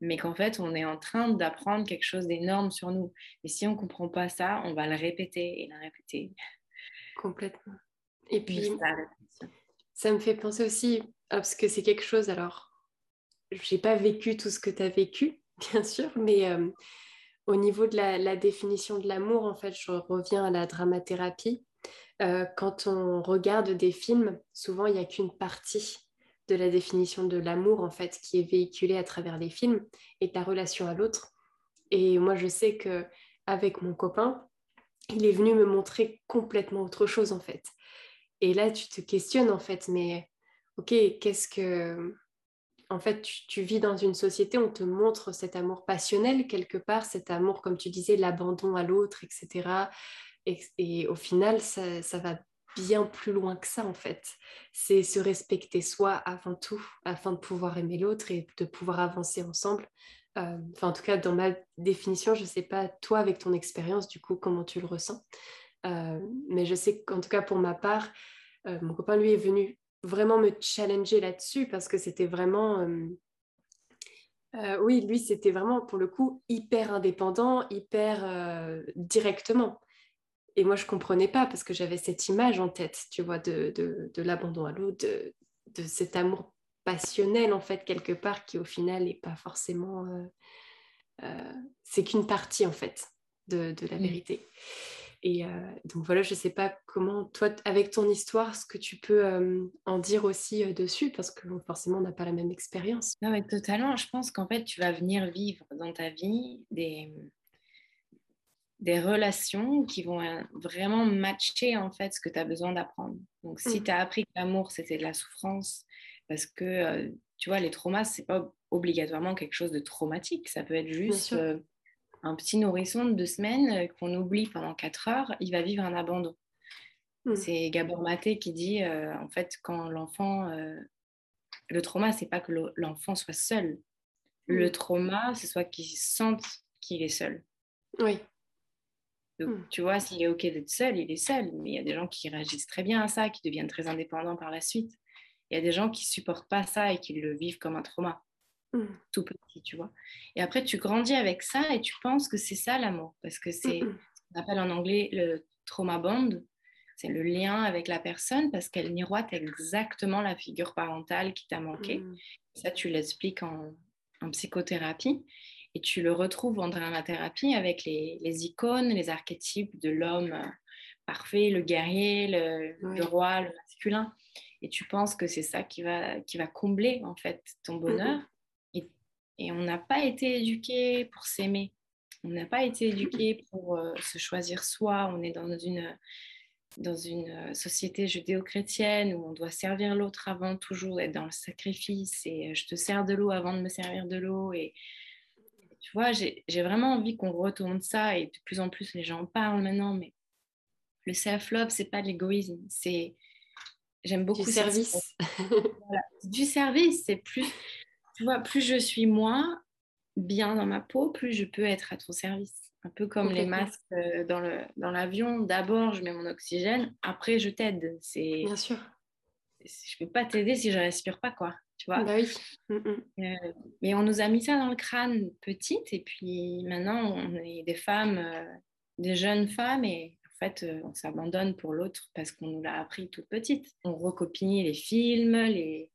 [SPEAKER 2] mais qu'en fait, on est en train d'apprendre quelque chose d'énorme sur nous. Et si on ne comprend pas ça, on va le répéter et le répéter.
[SPEAKER 1] Complètement. Et puis, ça me fait penser aussi, ah, parce que c'est quelque chose, alors, j'ai pas vécu tout ce que tu as vécu, bien sûr, mais euh, au niveau de la, définition de l'amour, en fait, je reviens à la dramathérapie. Euh, quand on regarde des films, souvent il n'y a qu'une partie de la définition de l'amour en fait qui est véhiculée à travers les films et de la relation à l'autre. Et moi, je sais que avec mon copain, il est venu me montrer complètement autre chose en fait. Et là, tu te questionnes en fait, mais ok, qu'est-ce que... En fait, tu, vis dans une société, on te montre cet amour passionnel quelque part, cet amour, comme tu disais, l'abandon à l'autre, etc. Et, au final, ça, ça, va bien plus loin que ça, en fait. C'est se respecter soi avant tout, afin de pouvoir aimer l'autre et de pouvoir avancer ensemble. Euh, enfin, en tout cas, dans ma définition, je ne sais pas, toi, avec ton expérience, du coup, comment tu le ressens. Euh, mais je sais qu'en tout cas, pour ma part, euh, mon copain, lui, est venu vraiment me challenger là-dessus parce que c'était vraiment... oui, lui, c'était vraiment, pour le coup, hyper indépendant, hyper directement. Et moi, je comprenais pas parce que j'avais cette image en tête, tu vois, de, de, l'abandon à l'autre, de, de, cet amour passionnel, en fait, quelque part, qui au final n'est pas forcément... Euh, euh, c'est qu'une partie, en fait, de, de la mm. vérité. Et euh, donc voilà, je ne sais pas comment, toi, avec ton histoire, ce que tu peux en dire aussi dessus, parce que forcément, on n'a pas la même expérience.
[SPEAKER 2] Non, mais totalement. Je pense qu'en fait, tu vas venir vivre dans ta vie des, des relations qui vont vraiment matcher en fait ce que tu as besoin d'apprendre. Donc si mm. tu as appris que l'amour c'était de la souffrance parce que euh, tu vois les traumas c'est pas obligatoirement quelque chose de traumatique, ça peut être juste euh, un petit nourrisson de deux semaines euh, qu'on oublie pendant quatre heures, il va vivre un abandon. Mm. C'est Gabor Maté qui dit en fait quand l'enfant le trauma c'est pas que l'enfant soit seul. Le mm. trauma c'est soit qu'il sente qu'il est seul.
[SPEAKER 1] Oui.
[SPEAKER 2] Hmm. tu vois, s'il est OK d'être seul, il est seul. Mais il y a des gens qui réagissent très bien à ça, qui deviennent très indépendants par la suite. Il y a des gens qui supportent pas ça et qui le vivent comme un trauma. Hmm. Tout petit, tu vois. Et après, tu grandis avec ça et tu penses que c'est ça l'amour. Parce que c'est hmm, ce qu'on appelle en anglais le trauma bond. C'est le lien avec la personne parce qu'elle miroite exactement la figure parentale qui t'a manqué. Ça, tu l'expliques en, en psychothérapie. Et tu le retrouves en dramathérapie avec les, icônes, les archétypes de l'homme euh, parfait, le guerrier, le, roi, le masculin. Et tu penses que c'est ça qui va, qui va combler en fait ton bonheur. Et, on n'a pas été éduqué pour s'aimer. On n'a pas été éduqué pour euh, se choisir soi. On est dans une, dans une euh, société judéo-chrétienne où on doit servir l'autre avant toujours, être dans le sacrifice. Et je te sers de l'eau avant de me servir de l'eau. Et tu vois, j'ai vraiment envie qu'on retourne ça et de plus en plus les gens en parlent maintenant, mais le self-love, c'est pas de l'égoïsme, c'est. J'aime beaucoup.
[SPEAKER 1] Du service.
[SPEAKER 2] Du service, c'est plus. Tu vois, plus je suis moi, bien dans ma peau, plus je peux être à ton service. Un peu comme les masques euh, dans l'avion. Dans D'abord, je mets mon oxygène, après, je t'aide.
[SPEAKER 1] Bien sûr.
[SPEAKER 2] Je peux pas t'aider si je respire pas, quoi tu vois.
[SPEAKER 1] Bah oui. Mm, mm.
[SPEAKER 2] Euh, mais on nous a mis ça dans le crâne petite, et puis maintenant, on est des femmes, euh, des jeunes femmes, et en fait, euh, on s'abandonne pour l'autre parce qu'on nous l'a appris toute petite. On recopie les films, les,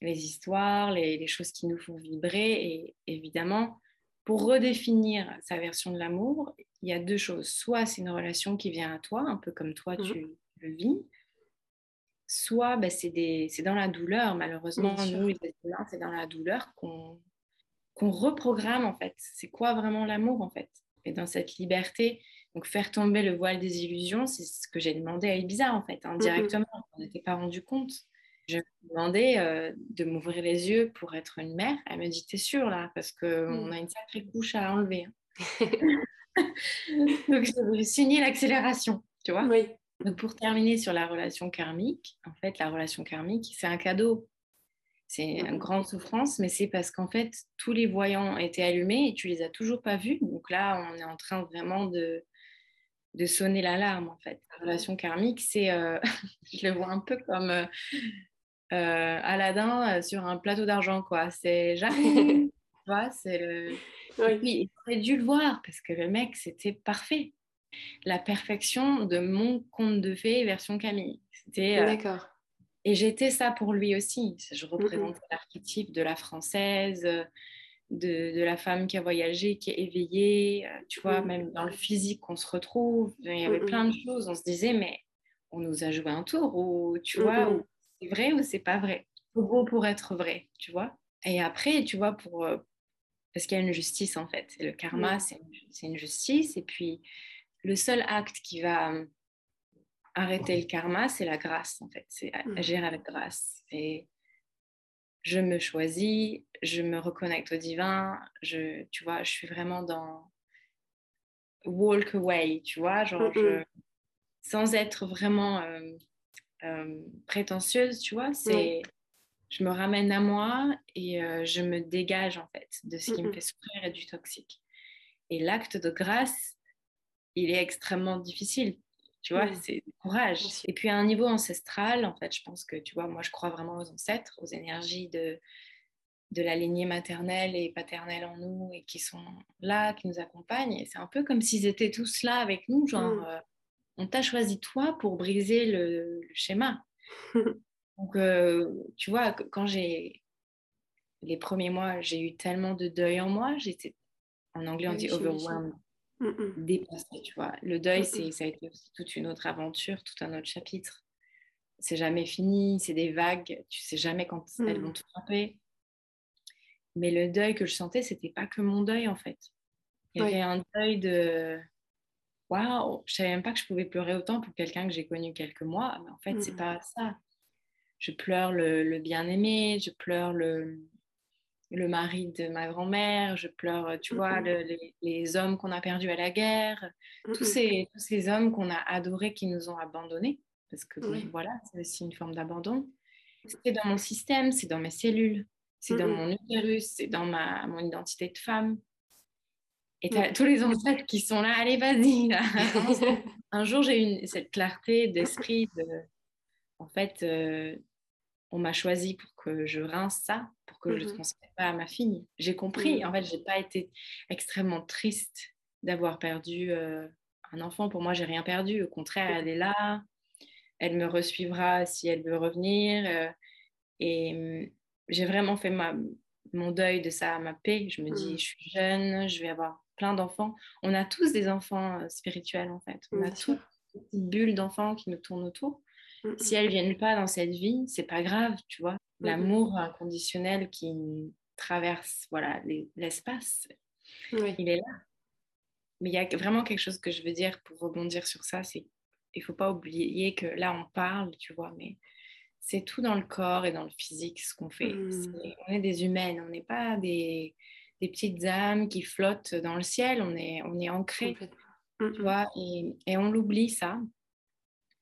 [SPEAKER 2] les histoires, les, les, choses qui nous font vibrer, et évidemment, pour redéfinir sa version de l'amour, il y a deux choses. Soit c'est une relation qui vient à toi, un peu comme toi mm. tu le vis, soit bah, c'est dans la douleur. Malheureusement, nous, c'est dans la douleur qu'on reprogramme, en fait. C'est quoi vraiment l'amour, en fait? Et dans cette liberté, donc faire tomber le voile des illusions, c'est ce que j'ai demandé à Ibiza, en fait, indirectement. Hein, On n'était pas rendu compte. Je lui ai demandé euh, de m'ouvrir les yeux pour être une mère. Elle me dit, t'es sûre, là? Parce qu'on mm. a une sacrée couche à enlever. Hein. donc, j'ai signé l'accélération, tu vois?
[SPEAKER 1] Oui.
[SPEAKER 2] Donc pour terminer sur la relation karmique, en fait, la relation karmique, c'est un cadeau. C'est une grande souffrance, mais c'est parce qu'en fait, tous les voyants étaient allumés et tu les as toujours pas vus. Donc là, on est en train vraiment de, de sonner l'alarme, en fait. La relation karmique, c'est, euh, je le vois un peu comme euh, euh, Aladdin sur un plateau d'argent, quoi. C'est jamais, tu vois, c'est le... Oui. il dû le voir parce que le mec, c'était parfait la perfection de mon conte de fées version Camille.
[SPEAKER 1] C'était, euh, D'accord.
[SPEAKER 2] Et j'étais ça pour lui aussi. Je représentais l'archétype de la française, de, la femme qui a voyagé, qui est éveillée. Euh, tu vois, même dans le physique, on se retrouve. Il y avait plein de choses. On se disait, mais on nous a joué un tour, ou tu vois, c'est vrai ou c'est pas vrai. Trop beau pour être vrai, tu vois. Et après, tu vois, pour, euh, parce qu'il y a une justice en fait. Et le karma, c'est une, justice. Et puis, le seul acte qui va euh, arrêter le karma, c'est la grâce en fait. C'est agir avec grâce. Et je me choisis, je me reconnecte au divin. Je, tu vois, je suis vraiment dans walk away, tu vois, genre, sans être vraiment euh, euh, prétentieuse, tu vois, c'est je me ramène à moi et euh, je me dégage en fait de ce qui me fait souffrir et du toxique. Et l'acte de grâce, il est extrêmement difficile. Tu vois, c'est courage. Et puis à un niveau ancestral, en fait, je pense que, tu vois, moi je crois vraiment aux ancêtres, aux énergies de, de la lignée maternelle et paternelle en nous et qui sont là, qui nous accompagnent. Et c'est un peu comme s'ils étaient tous là avec nous, genre, mm. euh, on t'a choisi toi pour briser le, le schéma. Donc, euh, tu vois, quand j'ai les premiers mois, j'ai eu tellement de deuil en moi, j'étais en anglais on dit overwhelmed, mm, mm. dépassée, tu vois. Le deuil, mm, c'est ça a été aussi toute une autre aventure, tout un autre chapitre. C'est jamais fini, c'est des vagues, tu sais jamais quand elles vont te frapper. Mais le deuil que je sentais, c'était pas que mon deuil en fait. Il y avait un deuil de waouh, je savais même pas que je pouvais pleurer autant pour quelqu'un que j'ai connu quelques mois, mais en fait, c'est pas ça je pleure le, bien-aimé, je pleure le, le mari de ma grand-mère, je pleure, tu vois, les, hommes qu'on a perdus à la guerre, tous, ces, tous ces hommes qu'on a adorés qui nous ont abandonnés, parce que voilà, c'est aussi une forme d'abandon. C'est dans mon système, c'est dans mes cellules, c'est dans mon utérus, c'est dans ma, mon identité de femme. Et tu as tous les ancêtres qui sont là, allez, vas-y. Un jour, j'ai eu cette clarté d'esprit de, en fait, euh, on m'a choisi pour que je rince ça, pour que je ne mmh transmette pas à ma fille. J'ai compris, mmh. en fait, j'ai pas été extrêmement triste d'avoir perdu euh, un enfant. Pour moi, j'ai rien perdu. Au contraire, elle est là, elle me resuivra si elle veut revenir. Euh, et mmh, j'ai vraiment fait ma, mon deuil de ça, ma paix. Je me dis, je suis jeune, je vais avoir plein d'enfants. On a tous des enfants euh, spirituels, en fait. On a tous une bulle d'enfants qui nous tournent autour. Si elles viennent pas dans cette vie, c'est pas grave, tu vois. L'amour inconditionnel qui traverse voilà l'espace, il est là. Mais il y a vraiment quelque chose que je veux dire pour rebondir sur ça, c'est il faut pas oublier que là on parle, tu vois, mais c'est tout dans le corps et dans le physique ce qu'on fait. Mmh. on est des humaines, on n'est pas des, des, petites âmes qui flottent dans le ciel, on est, on est ancré, tu vois, et, et on l'oublie ça.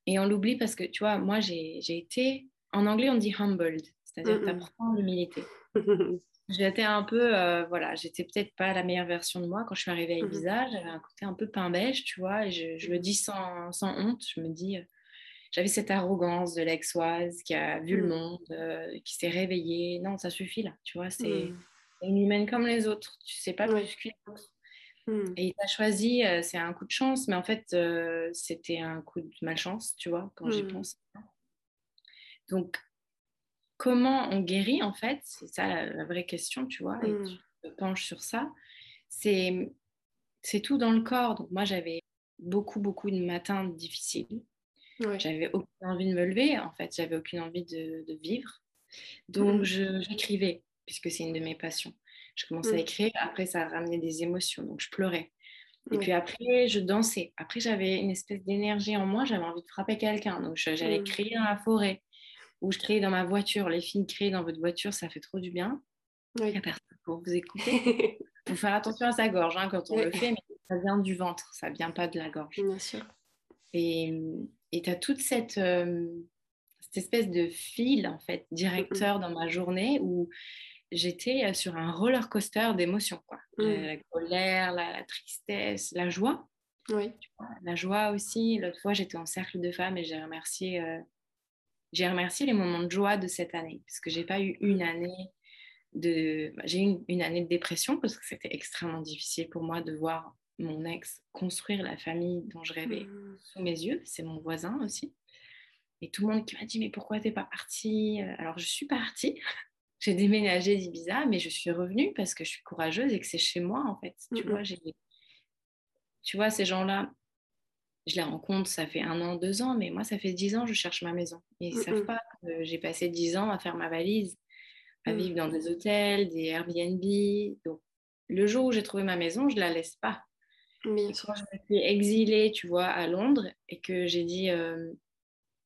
[SPEAKER 2] Et on l'oublie parce que, tu vois, moi, j'ai été, en anglais, on dit humbled, c'est-à-dire tu apprends l'humilité. j'étais un peu, euh, voilà, j'étais peut-être pas la meilleure version de moi quand je suis arrivée à Ibiza. J'avais un côté un peu pain beige, tu vois, et je, le dis sans, sans, honte. Je me dis, euh, j'avais cette arrogance de l'exoise qui a vu le monde, euh, qui s'est réveillée. Non, ça suffit là, tu vois, c'est une humaine comme les autres. Tu sais pas plus qu'une autre. Mmh. Et tu as choisi, euh, c'est un coup de chance, mais en fait, euh, c'était un coup de malchance, tu vois, quand j'y mmh. pense. Donc, comment on guérit, en fait, c'est ça la, vraie question, tu vois, et mmh. tu te penches sur ça. C'est, tout dans le corps. Donc, moi, j'avais beaucoup, beaucoup de matins difficiles. J'avais aucune envie de me lever, en fait, j'avais aucune envie de, de vivre. Donc, j'écrivais, puisque c'est une de mes passions. Je commençais à écrire. Après, ça a ramené des émotions. Donc, je pleurais. Et puis après, je dansais. Après, j'avais une espèce d'énergie en moi. J'avais envie de frapper quelqu'un. Donc, j'allais mm. crier dans la forêt ou je criais dans ma voiture. Les filles crient dans votre voiture, ça fait trop du bien. Il n'y a personne pour vous écouter. Il faut faire attention à sa gorge hein, quand on le fait, mais ça vient du ventre, ça ne vient pas de la gorge.
[SPEAKER 1] Bien sûr.
[SPEAKER 2] Et tu as toute cette, euh, cette espèce de fil, en fait, directeur dans ma journée où j'étais euh, sur un roller coaster d'émotions. Quoi. Mmh. La colère, la, tristesse, la joie.
[SPEAKER 1] Oui.
[SPEAKER 2] la joie aussi. L'autre fois, j'étais en cercle de femmes et j'ai remercié, euh, j'ai remercié les moments de joie de cette année parce que j'ai pas eu une année de, bah, j'ai eu une, année de dépression parce que c'était extrêmement difficile pour moi de voir mon ex construire la famille dont je rêvais mmh. sous mes yeux. C'est mon voisin aussi. Et tout le monde qui m'a dit mais pourquoi t'es pas partie Alors je suis partie j'ai déménagé d'Ibiza, mais je suis revenue parce que je suis courageuse et que c'est chez moi, en fait. Tu, vois, tu vois, ces gens-là, je les rencontre, ça fait un an, deux ans, mais moi, ça fait dix ans, je cherche ma maison. ils ne savent pas que j'ai passé dix ans à faire ma valise, à vivre dans des hôtels, des Airbnb. Donc, le jour où j'ai trouvé ma maison, je la laisse pas.
[SPEAKER 1] Bien sûr.
[SPEAKER 2] Quand je me suis exilée, tu vois, à Londres et que j'ai dit, euh,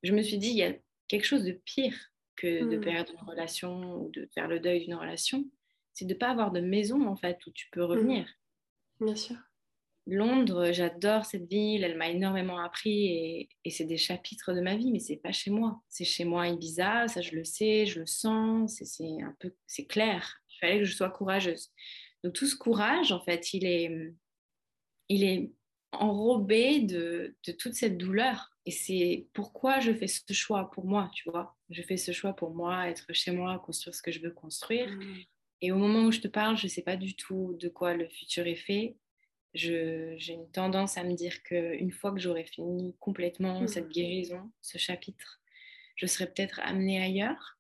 [SPEAKER 2] je me suis dit, il y a quelque chose de pire que de
[SPEAKER 1] Mm.
[SPEAKER 2] perdre une relation ou de faire le deuil d'une relation, c'est de pas avoir de maison en fait où tu peux
[SPEAKER 1] Mm.
[SPEAKER 2] revenir.
[SPEAKER 1] Bien sûr.
[SPEAKER 2] Londres, j'adore cette ville, elle m'a énormément appris et, et c'est des chapitres de ma vie, mais c'est pas chez moi. C'est chez moi à Ibiza, ça je le sais, je le sens, c'est- c'est un peu, c'est clair. Il fallait que je sois courageuse. Donc tout ce courage, en fait, il est, il est enrobé de, de toute cette douleur. Et c'est pourquoi je fais ce choix pour moi, tu vois. Je fais ce choix pour moi, être chez moi, construire ce que je veux construire.
[SPEAKER 1] Mm.
[SPEAKER 2] Et au moment où je te parle, je ne sais pas du tout de quoi le futur est fait. J'ai une tendance à me dire qu'une fois que j'aurai fini complètement cette guérison, ce chapitre, je serai peut-être amenée ailleurs.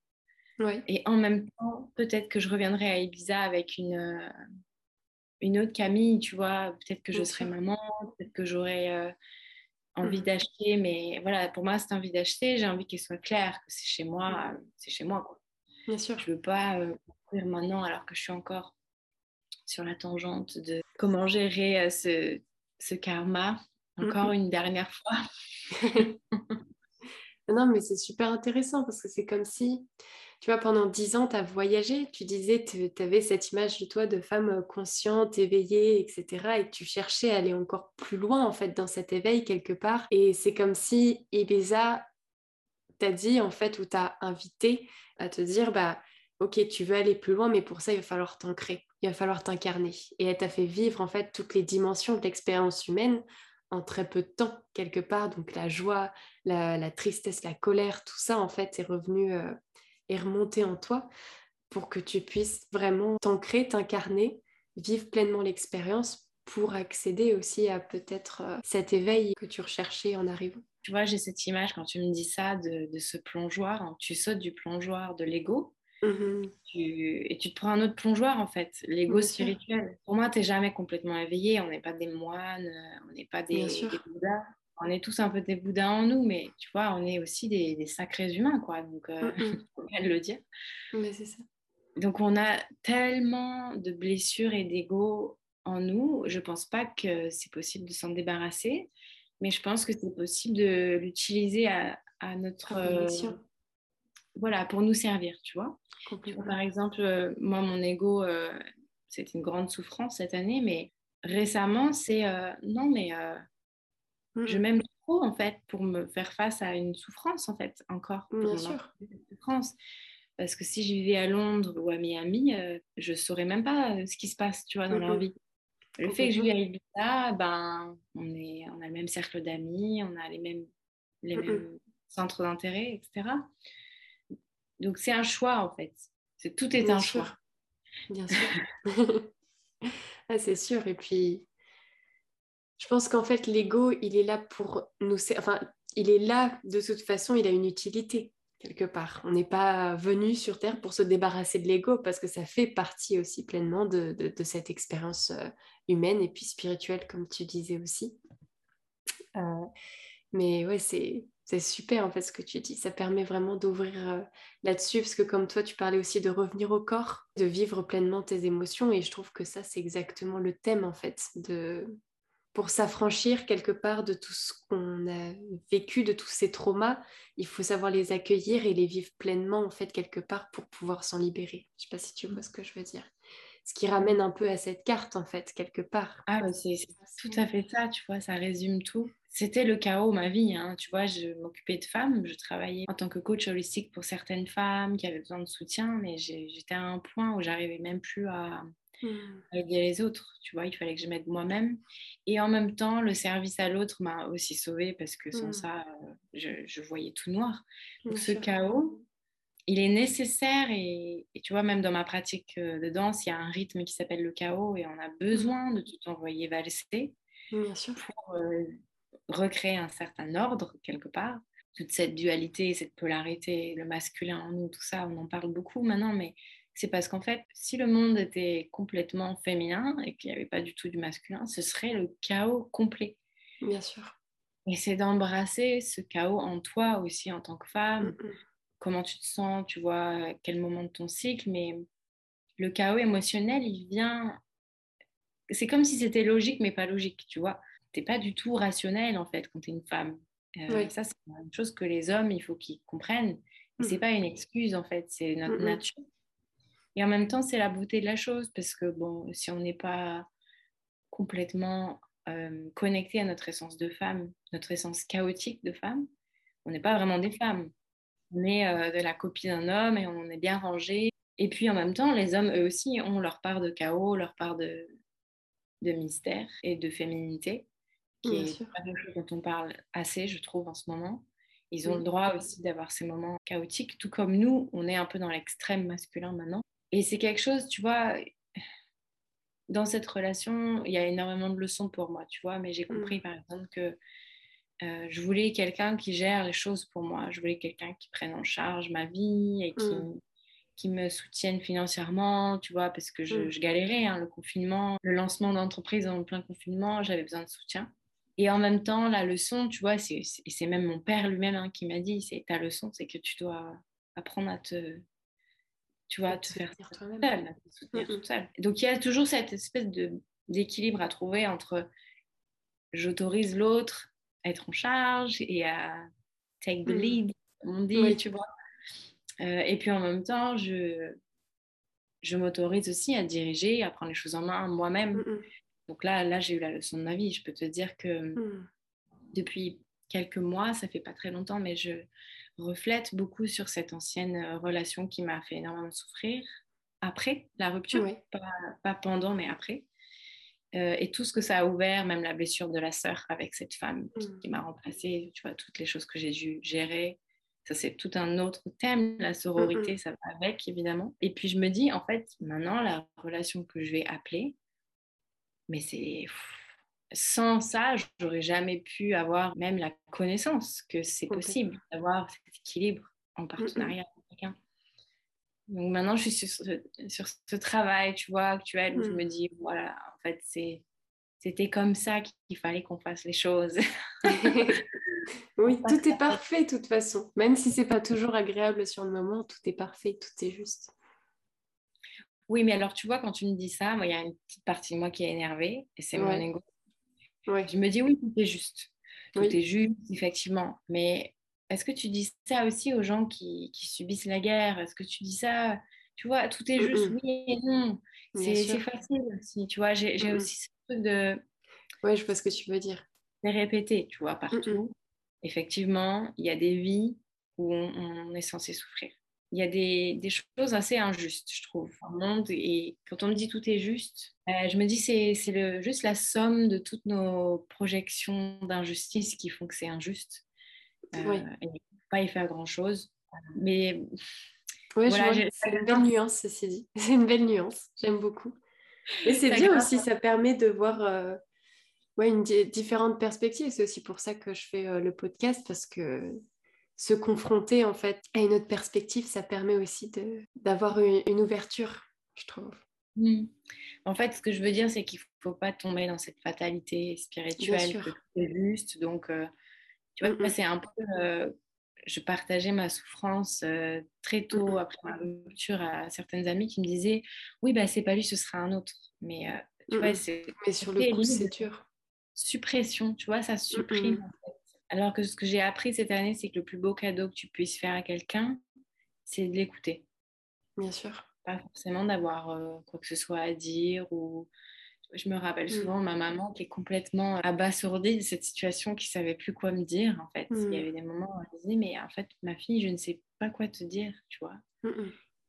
[SPEAKER 2] Et en même temps, peut-être que je reviendrai à Ibiza avec une, euh, une autre Camille, tu vois. Peut-être que je serai maman, peut-être que j'aurai euh, envie
[SPEAKER 1] Mhm.
[SPEAKER 2] d'acheter. Mais voilà, pour moi, c'est envie d'acheter. J'ai envie qu'elle soit claire, que c'est chez moi. euh, C'est chez moi, quoi.
[SPEAKER 1] Bien sûr.
[SPEAKER 2] Je veux pas euh, construire maintenant alors que je suis encore sur la tangente de comment gérer euh, ce, ce karma encore une dernière fois.
[SPEAKER 1] Non, mais c'est super intéressant parce que c'est comme si, tu vois, pendant dix ans, tu as voyagé, tu disais, tu avais cette image de toi de femme euh, consciente, éveillée, etc. Et tu cherchais à aller encore plus loin, en fait, dans cet éveil quelque part. Et c'est comme si Ibiza t'a dit, en fait, ou t'a invité à te dire, bah, ok, tu veux aller plus loin, mais pour ça, il va falloir t'ancrer, il va falloir t'incarner. Et elle t'a fait vivre, en fait, toutes les dimensions de l'expérience humaine en très peu de temps, quelque part. Donc la joie, la, la tristesse, la colère, tout ça, en fait, est revenu, euh, est remonté en toi pour que tu puisses vraiment t'ancrer, t'incarner, vivre pleinement l'expérience pour accéder aussi à peut-être euh, cet éveil que tu recherchais en arrivant.
[SPEAKER 2] Tu vois, j'ai cette image quand tu me dis ça de, de ce plongeoir. hein. Tu sautes du plongeoir de l'ego
[SPEAKER 1] Mhm.
[SPEAKER 2] tu- et tu te prends un autre plongeoir en fait, l'ego spirituel. Pour moi, tu n'es jamais complètement éveillé. On n'est pas des moines, euh, on n'est pas des, des bouddhas. On est tous un peu des bouddhas en nous, mais tu vois, on est aussi des, des sacrés humains, quoi. Donc, euh,
[SPEAKER 1] Mhm.
[SPEAKER 2] faut bien le dire.
[SPEAKER 1] Mais c'est ça.
[SPEAKER 2] Donc, on a tellement de blessures et d'ego en nous. Je pense pas que c'est possible de s'en débarrasser, mais je pense que c'est possible de l'utiliser à, à notre. Euh, voilà, pour nous servir, tu vois. Tu vois,
[SPEAKER 1] Complètement.
[SPEAKER 2] Par exemple, euh, moi, mon ego, euh, c'est une grande souffrance cette année, mais récemment, c'est non, mais je
[SPEAKER 1] Mhm.
[SPEAKER 2] m'aime trop en fait pour me faire face à une souffrance en fait encore. pour
[SPEAKER 1] Bien sûr.
[SPEAKER 2] souffrance. Parce que si je vivais à Londres ou à Miami, euh, je saurais même pas euh, ce qui se passe, tu vois, dans leur
[SPEAKER 1] Mhm.
[SPEAKER 2] vie. Le fait que je vis à Ibiza, ben, on, est, on a le même cercle d'amis, on a les mêmes, les mêmes centres d'intérêt, etc. Donc c'est un choix en fait. C'est, tout est
[SPEAKER 1] Bien
[SPEAKER 2] un
[SPEAKER 1] sûr.
[SPEAKER 2] choix.
[SPEAKER 1] Bien sûr. Ah, c'est sûr. Et puis, je pense qu'en fait, l'ego, il est là pour nous... Enfin, il est là, de toute façon, il a une utilité, quelque part. On n'est pas venu sur Terre pour se débarrasser de l'ego, parce que ça fait partie aussi pleinement de, cette expérience euh, humaine et puis spirituelle, comme tu disais aussi. Euh, mais ouais, c'est... C'est super en fait ce que tu dis, ça permet vraiment d'ouvrir euh, là-dessus, parce que comme toi, tu parlais aussi de revenir au corps, de vivre pleinement tes émotions, et je trouve que ça, c'est exactement le thème en fait, de... pour s'affranchir quelque part de tout ce qu'on a vécu, de tous ces traumas, il faut savoir les accueillir et les vivre pleinement en fait quelque part pour pouvoir s'en libérer. Je sais pas si tu vois ce que je veux dire. Ce qui ramène un peu à cette carte en fait, quelque part.
[SPEAKER 2] Ah, c'est, tout à fait ça, tu vois, ça résume tout. C'était le chaos, ma vie, hein, tu vois, je m'occupais de femmes, je travaillais en tant que coach holistique pour certaines femmes qui avaient besoin de soutien, mais j'étais à un point où j'arrivais même plus à,
[SPEAKER 1] Hmm.
[SPEAKER 2] à aider les autres, tu vois, il fallait que je m'aide moi-même. Et en même temps, le service à l'autre m'a aussi sauvée parce que sans
[SPEAKER 1] Mm.
[SPEAKER 2] ça, euh, je, je voyais tout noir. Donc
[SPEAKER 1] Bien
[SPEAKER 2] ce
[SPEAKER 1] sûr.
[SPEAKER 2] chaos, il est nécessaire et, et tu vois, même dans ma pratique euh, de danse, il y a un rythme qui s'appelle le chaos et on a besoin de tout envoyer valser
[SPEAKER 1] Bien sûr.
[SPEAKER 2] pour euh, recréer un certain ordre quelque part. Toute cette dualité, cette polarité, le masculin en nous, tout ça, on en parle beaucoup maintenant, mais c'est parce qu'en fait, si le monde était complètement féminin et qu'il n'y avait pas du tout du masculin, ce serait le chaos complet.
[SPEAKER 1] Bien sûr.
[SPEAKER 2] Et c'est d'embrasser ce chaos en toi aussi en tant que femme,
[SPEAKER 1] Mm, mm.
[SPEAKER 2] comment tu te sens, tu vois, à quel moment de ton cycle, mais le chaos émotionnel, il vient c'est comme si c'était logique, mais pas logique, tu vois. T'es pas du tout rationnel, en fait, quand tu es une femme. Euh, ça, c'est une chose que les hommes, il faut qu'ils comprennent. Ce C'est mm. pas une excuse, en fait, c'est notre nature. Et en même temps, c'est la beauté de la chose, parce que, bon, si on n'est pas complètement euh, connecté à notre essence de femme, notre essence chaotique de femme, on n'est pas vraiment des femmes. On est euh, de la copie d'un homme et on est bien rangé. Et puis en même temps, les hommes, eux aussi, ont leur part de chaos, leur part de, de mystère et de féminité, qui est pas quelque chose dont on parle assez, je trouve, en ce moment. Ils ont le droit aussi d'avoir ces moments chaotiques, tout comme nous, on est un peu dans l'extrême masculin maintenant. Et c'est quelque chose, tu vois, dans cette relation, il y a énormément de leçons pour moi, tu vois, mais j'ai mm. compris par exemple que euh, je voulais quelqu'un qui gère les choses pour moi. Je voulais quelqu'un qui prenne en charge ma vie et qui, mm. qui me soutienne financièrement, tu vois, parce que je, mm. galérais, hein, le confinement, le lancement d'entreprise en plein confinement, j'avais besoin de soutien. Et en même temps, la leçon, tu vois, c'est, c'est même mon père lui-même hein, qui m'a dit, c'est ta leçon, c'est que tu dois apprendre à te, tu vois, te faire toi-même, te soutenir toute seule. Donc il y a toujours cette espèce de, d'équilibre à trouver entre j'autorise l'autre à être en charge et à take the mm. lead, comme on dit, tu vois. Euh, et puis en même temps, je, je m'autorise aussi à diriger, à prendre les choses en main moi-même. Mm, mm. Donc là, là j'ai eu la leçon de ma vie. Je peux te dire que depuis quelques mois, ça fait pas très longtemps, mais je, reflète beaucoup sur cette ancienne euh, relation qui m'a fait énormément souffrir après la rupture, pas, pendant, mais après. Euh, et tout ce que ça a ouvert, même la blessure de la sœur avec cette femme qui, mm. m'a remplacée, tu vois, toutes les choses que j'ai dû gérer. Ça, c'est tout un autre thème. La sororité, ça va avec, évidemment. Et puis, je me dis, en fait, maintenant, la relation que je vais appeler, mais c'est sans ça, j'aurais jamais pu avoir même la connaissance que c'est possible d'avoir cet équilibre en partenariat avec quelqu'un. Donc maintenant, je suis sur ce, travail, tu vois, actuel, où je me mmh. dis, voilà, en fait, c'était comme ça qu'il fallait qu'on fasse les choses.
[SPEAKER 1] oui, tout est parfait de toute façon. Même si c'est pas toujours agréable sur le moment, tout est parfait, tout est juste.
[SPEAKER 2] Oui, mais alors tu vois, quand tu me dis ça, moi, il y a une petite partie de moi qui est énervée, et c'est mon ego je me dis oui, tout est juste. Tout est juste, effectivement. Mais est-ce que tu dis ça aussi aux gens qui, subissent la guerre? Est-ce que tu dis ça? Tu vois, tout est juste, oui et non. C'est facile aussi, tu vois. J'ai aussi ce truc de...
[SPEAKER 1] Oui, je vois ce que tu veux dire.
[SPEAKER 2] C'est répété, tu vois, partout. Effectivement, il y a des vies où on est censé souffrir il y a des, des, choses assez injustes, je trouve, le monde. Et quand on me dit tout est juste, euh, je me dis c'est c'est juste la somme de toutes nos projections d'injustice qui font que c'est injuste. Euh, oui. Et pas y faire grand-chose. Mais
[SPEAKER 1] oui, c'est une belle nuance, ceci dit. C'est une belle nuance, j'aime beaucoup. Et c'est bien aussi, ça permet de voir euh, ouais, une différentes perspectives. C'est aussi pour ça que je fais euh, le podcast, parce que se confronter en fait à une autre perspective, ça permet aussi d'avoir une, ouverture, je trouve.
[SPEAKER 2] Mmh. En fait, ce que je veux dire, c'est qu'il ne faut pas tomber dans cette fatalité spirituelle que juste. Donc, euh, tu vois, mmh, mmh. c'est un peu. Euh, je partageais ma souffrance euh, très tôt après ma rupture à certaines amies qui me disaient Oui, bah, c'est pas lui, ce sera un autre. Mais tu vois, c'est.
[SPEAKER 1] Mais sur le coup, c'est dur.
[SPEAKER 2] Suppression, tu vois, ça supprime alors que ce que j'ai appris cette année, c'est que le plus beau cadeau que tu puisses faire à quelqu'un, c'est de l'écouter.
[SPEAKER 1] Bien sûr.
[SPEAKER 2] Pas forcément d'avoir euh, quoi que ce soit à dire ou je me rappelle mm. souvent ma maman qui est complètement abasourdie de cette situation, qui savait plus quoi me dire en fait. Il y mm. avait des moments où elle disait mais en fait ma fille je ne sais pas quoi te dire, tu vois.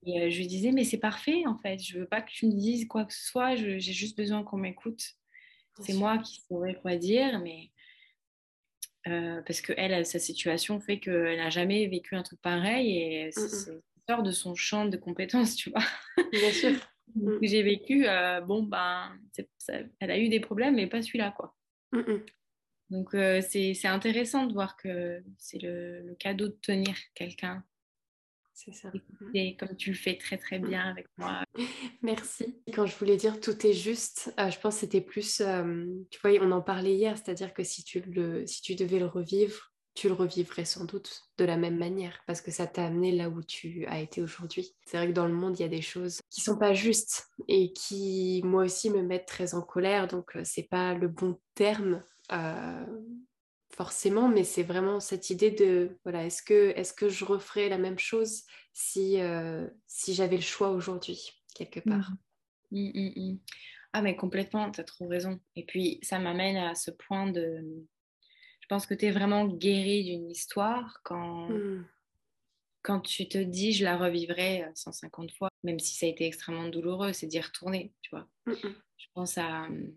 [SPEAKER 2] Et euh, je lui disais mais c'est parfait en fait, je veux pas que tu me dises quoi que ce soit, j'ai juste besoin qu'on m'écoute. C'est moi qui saurais quoi dire, mais euh, parce que elle, sa situation fait qu'elle n'a jamais vécu un truc pareil et c'est sort de son champ de compétences, tu vois.
[SPEAKER 1] Bien sûr.
[SPEAKER 2] Mm. J'ai vécu, euh, bon, ben, elle a eu des problèmes, mais pas celui-là, quoi. Donc, euh, c'est intéressant de voir que c'est le, le, cadeau de tenir quelqu'un
[SPEAKER 1] c'est ça.
[SPEAKER 2] Et comme tu le fais très très bien avec moi.
[SPEAKER 1] Merci. Quand je voulais dire tout est juste, euh, je pense que c'était plus, euh, tu vois, on en parlait hier, c'est-à-dire que si tu, le, si tu devais le revivre, tu le revivrais sans doute de la même manière parce que ça t'a amené là où tu as été aujourd'hui. C'est vrai que dans le monde, il y a des choses qui sont pas justes et qui, moi aussi, me mettent très en colère. Donc, euh, c'est pas le bon terme. Euh, forcément, mais c'est vraiment cette idée de voilà, est-ce que, est que je referais la même chose si, euh, si j'avais le choix aujourd'hui, quelque part?
[SPEAKER 2] Mmh. Mmh, mmh, Ah, mais complètement, tu as trop raison. Et puis, ça m'amène à ce point de je pense que tu es vraiment guéri d'une histoire quand, quand tu te dis je la revivrai 150 fois, même si ça a été extrêmement douloureux, c'est d'y retourner, tu vois. Je pense à hum,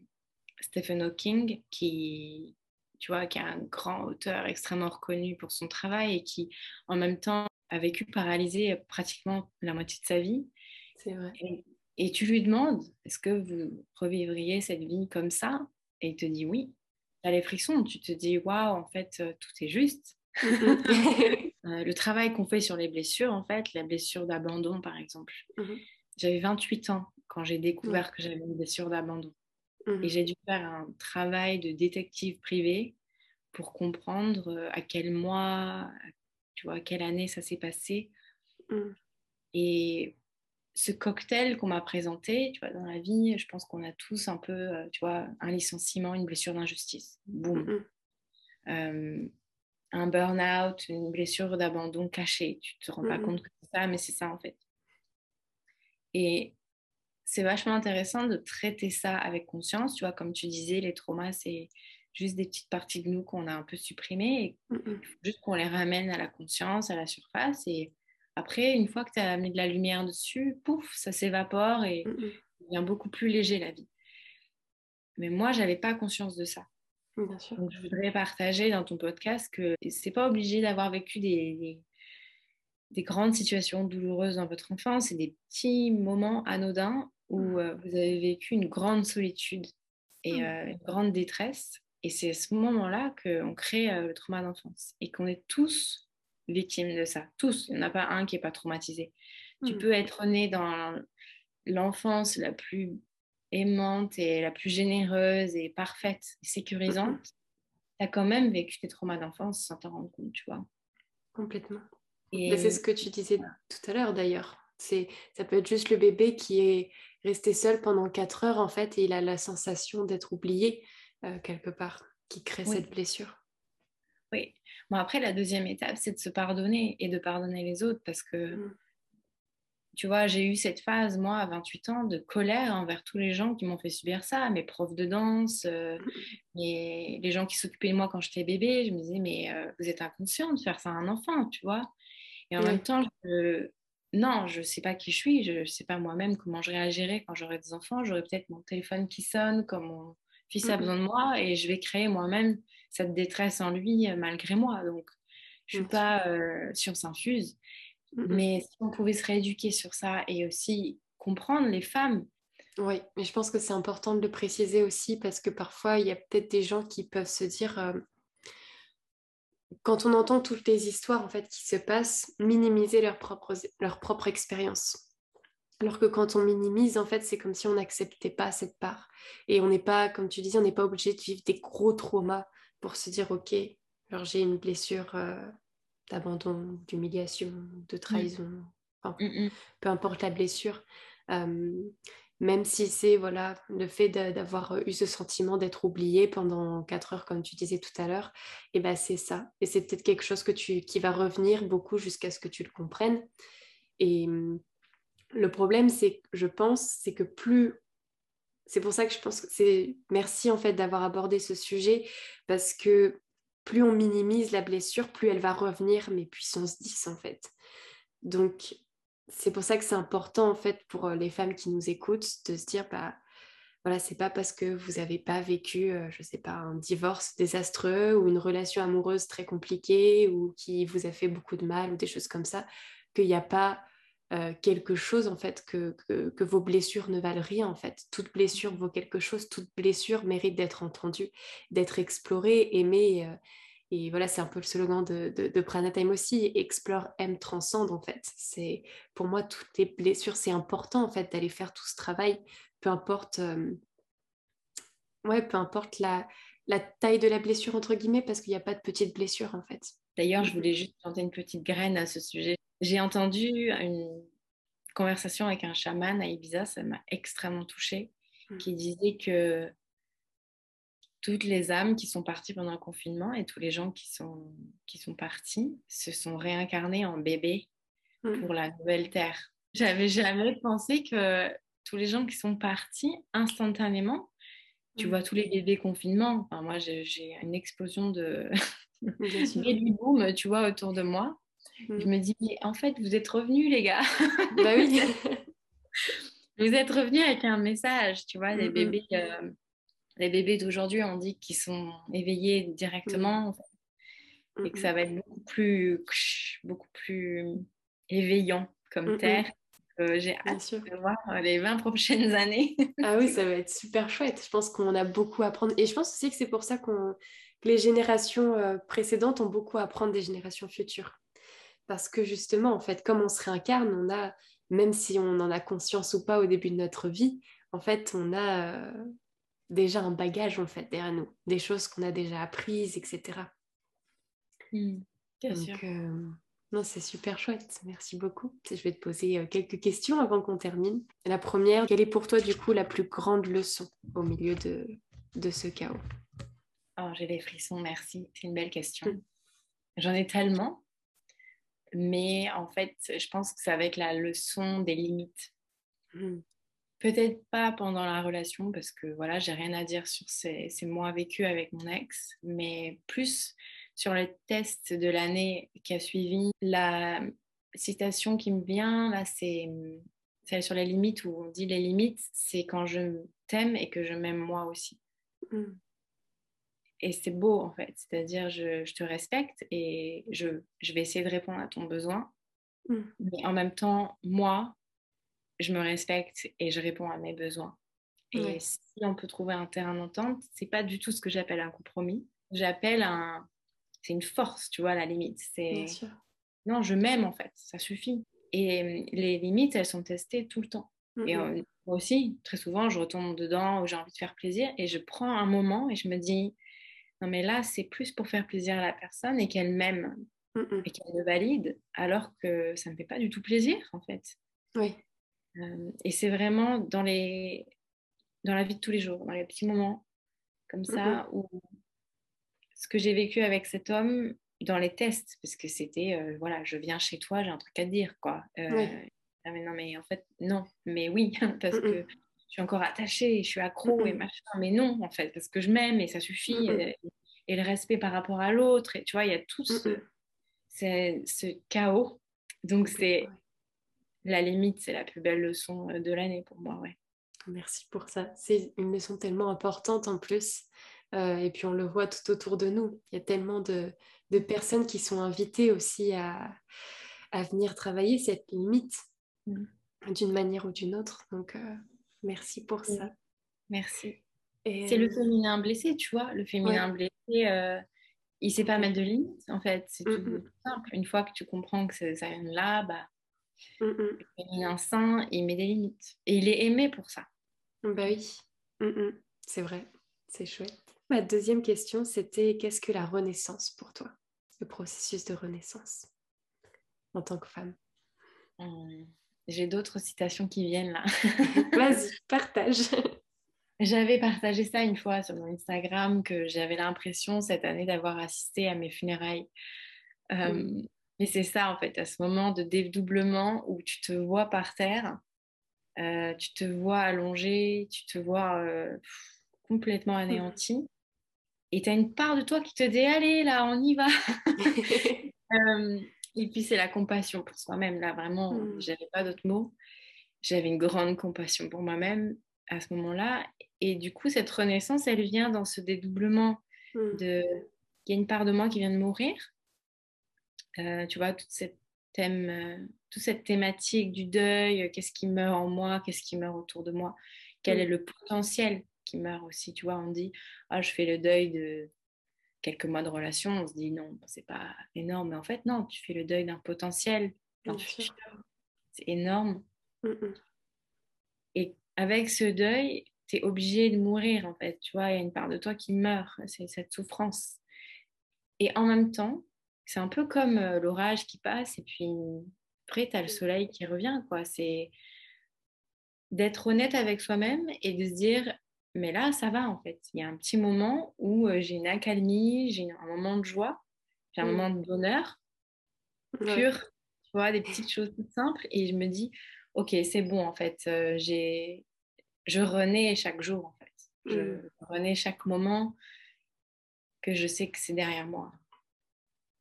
[SPEAKER 2] Stephen Hawking qui, tu vois, qui est un grand auteur extrêmement reconnu pour son travail et qui, en même temps, a vécu paralysé pratiquement la moitié de sa vie.
[SPEAKER 1] C'est vrai.
[SPEAKER 2] Et, et, tu lui demandes, est-ce que vous revivriez cette vie comme ça? Et il te dit oui tu as les frictions, tu te dis waouh, en fait, euh, tout est juste. Euh, le travail qu'on fait sur les blessures, en fait, la blessure d'abandon, par exemple. Mmh j'avais 28 ans quand j'ai découvert que j'avais une blessure d'abandon. Mmh Et j'ai dû faire un travail de détective privé pour comprendre euh, à quel mois, tu vois, à quelle année ça s'est passé. Mmh. Et ce cocktail qu'on m'a présenté, tu vois, dans la vie, je pense qu'on a tous un peu, euh, tu vois, un licenciement, une blessure d'injustice. Boum. Euh, un burn-out, une blessure d'abandon cachée. Tu te rends pas compte que c'est ça, mais c'est ça en fait. Et c'est vachement intéressant de traiter ça avec conscience. Tu vois, comme tu disais, les traumas, c'est juste des petites parties de nous qu'on a un peu supprimées. Et juste qu'on les ramène à la conscience, à la surface. Et après, une fois que tu as mis de la lumière dessus, pouf, ça s'évapore et mm, mm. il devient beaucoup plus léger la vie. Mais moi, j'avais pas conscience de ça.
[SPEAKER 1] Bien sûr.
[SPEAKER 2] Donc, je voudrais partager dans ton podcast que c'est pas obligé d'avoir vécu des, des, grandes situations douloureuses dans votre enfance, c'est des petits moments anodins où mm. euh, vous avez vécu une grande solitude et euh, une grande détresse. Et c'est à ce moment-là qu'on crée euh, le trauma d'enfance et qu'on est tous victimes de ça. Tous. Il n'y en a pas un qui n'est pas traumatisé. Tu hmm. peux être né dans l'enfance la plus aimante et la plus généreuse et parfaite et sécurisante. Tu as quand même vécu tes traumas d'enfance sans t'en rendre compte, tu vois.
[SPEAKER 1] Complètement. Et c'est ce que tu disais tout à l'heure d'ailleurs. Ça peut être juste le bébé qui est resté seul pendant 4 heures en fait et il a la sensation d'être oublié euh, quelque part, qui crée cette blessure.
[SPEAKER 2] Oui. Bon, après, la deuxième étape, c'est de se pardonner et de pardonner les autres parce que, mm. tu vois, j'ai eu cette phase, moi, à 28 ans, de colère envers tous les gens qui m'ont fait subir ça, mes profs de danse, euh, mm. les gens qui s'occupaient de moi quand j'étais bébé. Je me disais, mais euh, vous êtes inconscient de faire ça à un enfant, tu vois. Et en même temps, non, je ne sais pas qui je suis, je ne sais pas moi-même comment je réagirais quand j'aurai des enfants. J'aurai peut-être mon téléphone qui sonne, comme mon fils a besoin de moi, et je vais créer moi-même cette détresse en lui euh, malgré moi. Donc, je ne suis pas euh, science infuse. Mais si on pouvait se rééduquer sur ça et aussi comprendre les femmes.
[SPEAKER 1] Oui, mais je pense que c'est important de le préciser aussi parce que parfois, il y a peut-être des gens qui peuvent se dire, euh, quand on entend toutes les histoires en fait qui se passent, minimiser leur propre, leur propre expérience. Alors que quand on minimise, en fait, c'est comme si on n'acceptait pas cette part. Et on n'est pas, comme tu disais, on n'est pas obligé de vivre des gros traumas pour se dire, OK, alors j'ai une blessure euh, d'abandon, d'humiliation, de mm. trahison, mm, mm. peu importe la blessure. Euh, même si c'est voilà le fait d'avoir eu ce sentiment d'être oublié pendant quatre heures, comme tu disais tout à l'heure, et eh ben c'est ça. Et c'est peut-être quelque chose que tu, qui va revenir beaucoup jusqu'à ce que tu le comprennes. Et le problème, c'est, je pense, c'est que plus c'est pour ça que je pense que c'est merci en fait d'avoir abordé ce sujet parce que plus on minimise la blessure, plus elle va revenir, mais puissance 10 en fait. Donc c'est pour ça que c'est important en fait pour euh, les femmes qui nous écoutent de se dire bah voilà, c'est pas parce que vous n'avez pas vécu, euh, je sais pas, un divorce désastreux ou une relation amoureuse très compliquée ou qui vous a fait beaucoup de mal ou des choses comme ça qu'il n'y a pas euh, quelque chose en fait que, que, vos blessures ne valent rien en fait. Toute blessure vaut quelque chose, toute blessure mérite d'être entendue, d'être explorée, aimée. Et voilà, c'est un peu le slogan de, de, de Pranatime aussi, explore, aime, transcende en fait. C'est pour moi toutes les blessures, c'est important en fait d'aller faire tout ce travail, peu importe, euh, ouais, peu importe la, la taille de la blessure, entre guillemets, parce qu'il n'y a pas de petite blessure, en fait.
[SPEAKER 2] D'ailleurs, je voulais juste planter une petite graine à ce sujet. J'ai entendu une conversation avec un chaman à Ibiza, ça m'a extrêmement touchée, mm. qui disait que toutes les âmes qui sont parties pendant le confinement et tous les gens qui sont, qui sont partis se sont réincarnés en bébés mm. pour la nouvelle terre. J'avais jamais pensé que tous les gens qui sont partis instantanément, tu mm. vois tous les bébés confinement, enfin, moi j'ai une explosion de baby boom, tu vois, autour de moi. Je mm. me dis, mais en fait, vous êtes revenus, les gars.
[SPEAKER 1] bah oui.
[SPEAKER 2] vous êtes revenus avec un message, tu vois, les bébés. Euh, les bébés d'aujourd'hui, on dit qu'ils sont éveillés directement et que ça va être beaucoup plus, beaucoup plus éveillant comme terre. Euh, j'ai hâte de voir euh, les 20 prochaines années.
[SPEAKER 1] ah oui, ça va être super chouette. Je pense qu'on a beaucoup à apprendre. Et je pense aussi que c'est pour ça que les générations précédentes ont beaucoup à apprendre des générations futures. Parce que justement, en fait, comme on se réincarne, on a, même si on en a conscience ou pas au début de notre vie, en fait, on a euh, déjà un bagage en fait derrière nous, des choses qu'on a déjà apprises, etc.
[SPEAKER 2] Mmh, bien sûr.
[SPEAKER 1] Euh, non, c'est super chouette. Merci beaucoup. Je vais te poser euh, quelques questions avant qu'on termine. La première, quelle est pour toi du coup la plus grande leçon au milieu de, de ce chaos?
[SPEAKER 2] Oh, j'ai des frissons, merci. C'est une belle question. Mmh. J'en ai tellement. Mais en fait, je pense que c'est avec la leçon des limites. Hmm. Peut-être pas pendant la relation, parce que voilà, j'ai rien à dire sur ces, mois vécus avec mon ex, mais plus sur les tests de l'année qui a suivi. La citation qui me vient, là, c'est celle sur les limites, où on dit les limites, c'est quand je t'aime et que je m'aime moi aussi. Hmm et c'est beau en fait, c'est-à-dire je, te respecte et je, vais essayer de répondre à ton besoin, mm. mais en même temps, moi, je me respecte et je réponds à mes besoins. Et si on peut trouver un terrain d'entente, c'est pas du tout ce que j'appelle un compromis. J'appelle un, c'est une force, tu vois, à la limite. C'est non, je m'aime en fait, ça suffit. Et les limites, elles sont testées tout le temps. Et moi aussi, très souvent, je retombe dedans où j'ai envie de faire plaisir et je prends un moment et je me dis, non, mais là, c'est plus pour faire plaisir à la personne et qu'elle m'aime et qu'elle me valide, alors que ça ne me fait pas du tout plaisir, en fait.
[SPEAKER 1] Oui.
[SPEAKER 2] Euh, et c'est vraiment dans, les... dans la vie de tous les jours, dans les petits moments comme ça, où ce que j'ai vécu avec cet homme, dans les tests, parce que c'était, euh, voilà, je viens chez toi, j'ai un truc à te dire, quoi. Euh, ah, mais non, mais en fait, non, mais oui, parce que je suis encore attachée, je suis accro et machin. Mais non, en fait, parce que je m'aime et ça suffit. et, le respect par rapport à l'autre. Et tu vois, il y a tout ce, ce chaos. Donc, c'est la limite, c'est la plus belle leçon euh, de l'année pour moi. Ouais.
[SPEAKER 1] Merci pour ça. C'est une leçon tellement importante en plus. Euh, et puis on le voit tout autour de nous. Il y a tellement de, de personnes qui sont invitées aussi à, à venir travailler cette limite mmh. d'une manière ou d'une autre. Donc, euh, Merci pour ça.
[SPEAKER 2] Merci. C'est le féminin blessé, tu vois. Le féminin blessé, euh, il sait pas mettre de limites, en fait. C'est tout, simple. Une fois que tu comprends que ça vient de là, bah, le féminin sain, il met des limites. Et il est aimé pour ça.
[SPEAKER 1] Bah oui, c'est vrai. C'est chouette. Ma deuxième question, c'était qu'est-ce que la renaissance pour toi? Le processus de renaissance en tant que femme
[SPEAKER 2] hum. J'ai d'autres citations qui viennent là.
[SPEAKER 1] Vas-y, partage.
[SPEAKER 2] J'avais partagé ça une fois sur mon Instagram que j'avais l'impression cette année d'avoir assisté à mes funérailles. Euh, mm. Mais c'est ça en fait, à ce moment de dédoublement où tu te vois par terre, euh, tu te vois allongé, tu te vois euh, complètement mm. anéanti. Et tu as une part de toi qui te dit Allez, là, on y va. Et puis c'est la compassion pour soi-même. Là, vraiment, mmh. j'avais pas d'autres mots. J'avais une grande compassion pour moi-même à ce moment-là. Et du coup, cette renaissance, elle vient dans ce dédoublement mmh. de... Il y a une part de moi qui vient de mourir. Euh, tu vois, toute cette, thème, euh, toute cette thématique du deuil, qu'est-ce qui meurt en moi, qu'est-ce qui meurt autour de moi, quel mmh. est le potentiel qui meurt aussi. Tu vois, on dit, ah, je fais le deuil de, quelques mois de relation, on se dit non, c'est pas énorme. Mais en fait, non, tu fais le deuil d'un potentiel, d'un futur. C'est énorme. Et avec ce deuil, tu es obligé de mourir, en fait. Tu vois, il y a une part de toi qui meurt. C'est cette souffrance. Et en même temps, c'est un peu comme euh, l'orage qui passe et puis après, tu as le soleil qui revient. quoi. C'est d'être honnête avec soi-même et de se dire, mais là, ça va en fait. Il y a un petit moment où euh, j'ai une accalmie, j'ai un moment de joie, j'ai un mmh. moment de bonheur pur, tu vois, des petites choses toutes simples. Et je me dis, ok, c'est bon en fait. Euh, j'ai, je renais chaque jour en fait. Je mmh. renais chaque moment que je sais que c'est derrière moi.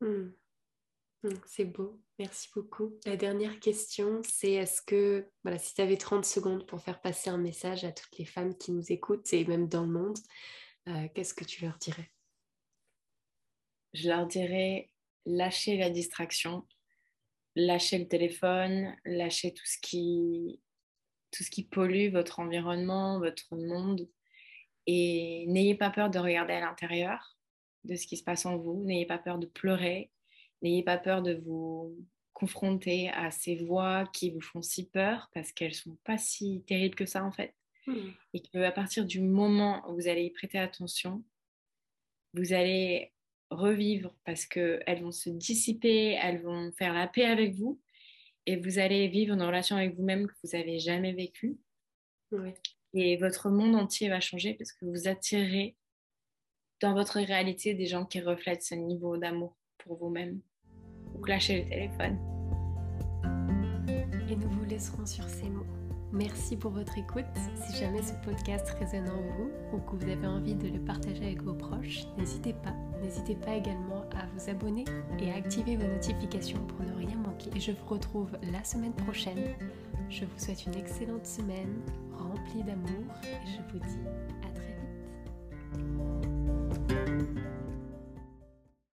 [SPEAKER 1] Mmh. C'est beau, merci beaucoup. La dernière question, c'est est-ce que, voilà, si tu avais 30 secondes pour faire passer un message à toutes les femmes qui nous écoutent et même dans le monde, euh, qu'est-ce que tu leur dirais?
[SPEAKER 2] Je leur dirais lâchez la distraction, lâchez le téléphone, lâchez tout ce qui, tout ce qui pollue votre environnement, votre monde et n'ayez pas peur de regarder à l'intérieur de ce qui se passe en vous, n'ayez pas peur de pleurer, N'ayez pas peur de vous confronter à ces voix qui vous font si peur parce qu'elles sont pas si terribles que ça en fait. Hmm. Et que à partir du moment où vous allez y prêter attention, vous allez revivre parce qu'elles vont se dissiper, elles vont faire la paix avec vous et vous allez vivre une relation avec vous-même que vous n'avez jamais vécue. Et votre monde entier va changer parce que vous attirez dans votre réalité des gens qui reflètent ce niveau d'amour pour vous-même ou clasher le téléphone.
[SPEAKER 1] Et nous vous laisserons sur ces mots. Merci pour votre écoute. Si jamais ce podcast résonne en vous ou que vous avez envie de le partager avec vos proches, n'hésitez pas. N'hésitez pas également à vous abonner et à activer vos notifications pour ne rien manquer. Et je vous retrouve la semaine prochaine. Je vous souhaite une excellente semaine remplie d'amour et je vous dis à très vite.